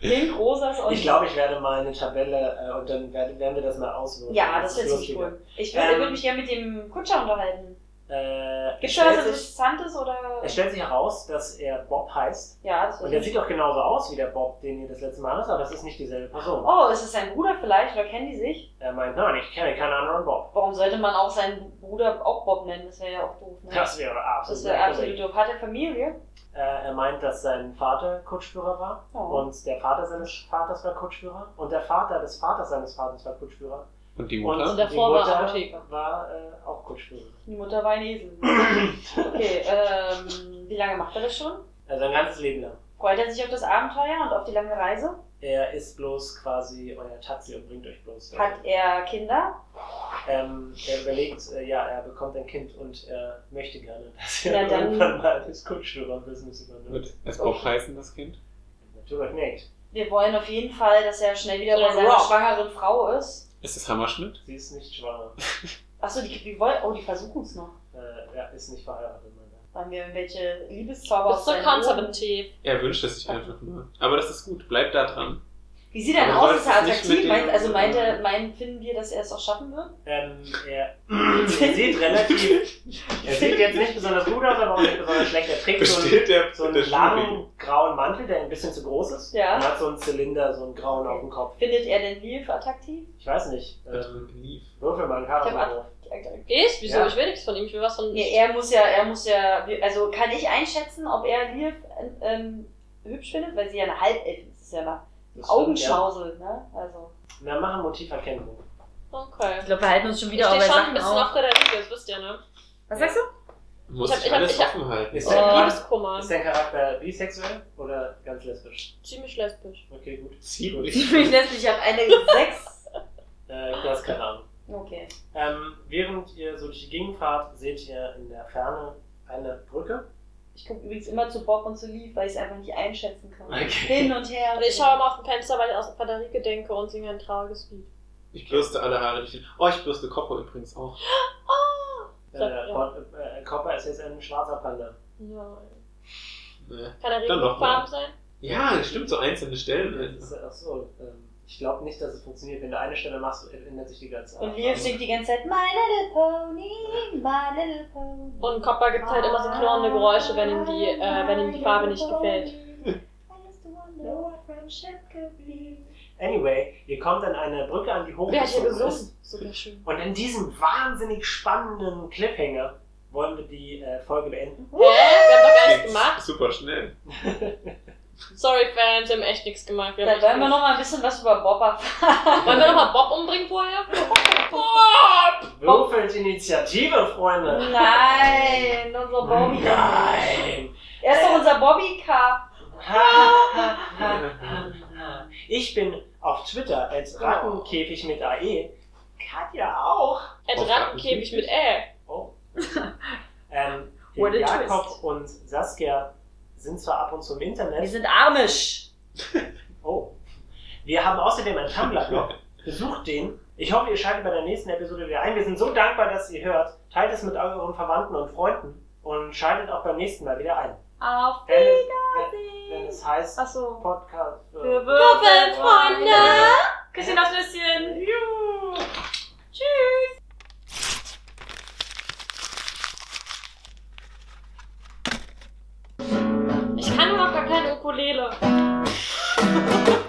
pink, rosas und... Ich glaube, ich werde mal eine Tabelle äh, und dann werden, wir das mal auswirken. Ja, das wäre ist ziemlich cool. Ich würde Ähm, würd mich gerne mit dem Kutscher unterhalten. Äh, Gibt es da was sich- Interessantes oder... es stellt sich heraus, dass er Bob heißt. Ja, das Und er sieht auch genauso aus wie der Bob, den ihr das letzte Mal hattet, aber es ist nicht dieselbe Person. Oh, ist es sein Bruder vielleicht oder kennen die sich? Er meint, nein, ich kenne keinen anderen Bob. Warum sollte man auch seinen Bruder auch Bob nennen? Das wäre ja auch doof, ne? Das wäre absolut Das wäre absolut doof. Hat er Familie? Äh, er meint, dass sein Vater Kutschführer war Oh. und der Vater seines Vaters war Kutschführer und der Vater des Vaters seines Vaters war Kutschführer Und die Mutter? Und der die Mutter Apotheker. war äh, auch Kutschführer. Die Mutter war ein Esel. Okay, ähm, wie lange macht er das schon? Also sein ganzes Leben lang. Freut er sich auf das Abenteuer und auf die lange Reise? Er ist bloß quasi euer Taxi und bringt euch bloß. Hat er Kinder? Ähm, er überlegt, äh, ja, er bekommt ein Kind und er möchte gerne, dass er Ja, dann- irgendwann mal das Kutschführer-Business übernimmt. Wird es Bob heißen, das Kind? Natürlich nicht. Wir wollen auf jeden Fall, dass er schnell wieder So bei ein seiner schwangeren Frau ist. Ist es Hammerschmidt? Sie ist nicht schwanger. Achso, die, die wollen. Oh, die versuchen es noch. Äh, er ist nicht verheiratet, meint er. Wollen wir irgendwelche Liebeszauber Bist so seinen Ohren- konservativ. Er wünscht es sich einfach nur. Aber das ist gut. Bleib da dran. Wie sieht er denn aus? Ist er attraktiv? Meint, also meint er, meint, finden wir, dass er es auch schaffen wird? Ähm, er, er sieht relativ. Er sieht jetzt nicht besonders gut aus, aber auch nicht besonders schlecht. Er trägt so einen, so einen langen grauen Mantel, der ein bisschen zu groß ist. Ja. Und hat so einen Zylinder, so einen grauen auf dem Kopf. Findet er den Liv attraktiv? Ich weiß nicht. Schulweg? Ähm, Lief. würfel mal einen Charisma. Ich? Wieso? Ja. Ich will nichts von ihm. Ich will was von. Nee, er muss ja, er muss ja, also kann ich einschätzen, ob er Liv ähm, hübsch findet, weil sie ja eine Halbelfe ist. Das ist ja Das stimmt, Augenschmausel, ne? Also. Na, machen Motiverkennung. Okay. Ich glaube, wir halten uns schon Ich wieder stehe auf schon ein bisschen auf. auf Frederike, das wisst ihr, ne? Was sagst du? Muss Ich hab- ich, ich alles ich hab- offen halten. Ist Oh. der, Charakter, Liebeskummer. ist der Charakter bisexuell oder ganz lesbisch? Ziemlich lesbisch. Okay, gut. Ziemlich. Ich lässt mich auf eine 6. Äh, du hast keine Ahnung. Okay. Ähm, während ihr so durch die Gegend fahrt, seht ihr in der Ferne eine Brücke. Ich gucke übrigens immer zu Bob und zu Liv, weil ich es einfach nicht einschätzen kann. Okay. Hin und her. Und ich schaue mal auf ein Fenster, weil ich aus Frederike denke und singe ein trauriges Lied. Ich bürste alle Haare durch den. Oh, ich bürste Kopper übrigens auch. Äh, Sag, ja. Gott, äh, Copper ist jetzt ein schwarzer Panda. Nein. Ne. Kann er. Regenbogenfarben sein? Ja, stimmt, so einzelne Stellen. Das ist, ach so, ähm, ich glaube nicht, dass es funktioniert. Wenn du eine Stelle machst, ändert sich die ganze Und Liv singt die ganze Zeit My Little Pony, My Little Pony. Und Copper gibt halt immer so knurrende Geräusche, wenn ihm die, äh, wenn ihm die Farbe nicht gefällt. Anyway, ihr kommt an eine Brücke an, die hat hier hochgezogen gesungen? Super schön. Und in diesem wahnsinnig spannenden Cliffhanger wollen wir die äh, Folge beenden. Hä? Wir haben doch gar nichts gemacht. Super schnell. Sorry, Fans, wir haben echt nichts gemacht. Wir Dann wollen wir noch mal ein bisschen was über Bob erfahren. Wollen wir nochmal Bob umbringen vorher? Bob! Würfelt Initiative, Freunde! Nein, unser Bobby. Nein! Er ist doch unser Bobby-Car. ich bin auf Twitter als Rattenkäfig mit AE. Katja auch. Auf Rattenkäfig mit Ä. Oh. ähm, What a Jakob twist. und Saskia sind zwar ab und zu im Wir Internet. sind armisch. Oh. Wir haben außerdem einen Tumblr-Blog. Besucht den. Ich hoffe, ihr schaltet bei der nächsten Episode wieder ein. Wir sind so dankbar, dass ihr hört. Teilt es mit euren Verwandten und Freunden und schaltet auch beim nächsten Mal wieder ein. Auf Wenn es, Wiedersehen. wenn es heißt Achso. Podcast. Für Würfelfreunde. Küsschen aufs Nüsschen. Juhu. kann doch gar keine Ukulele.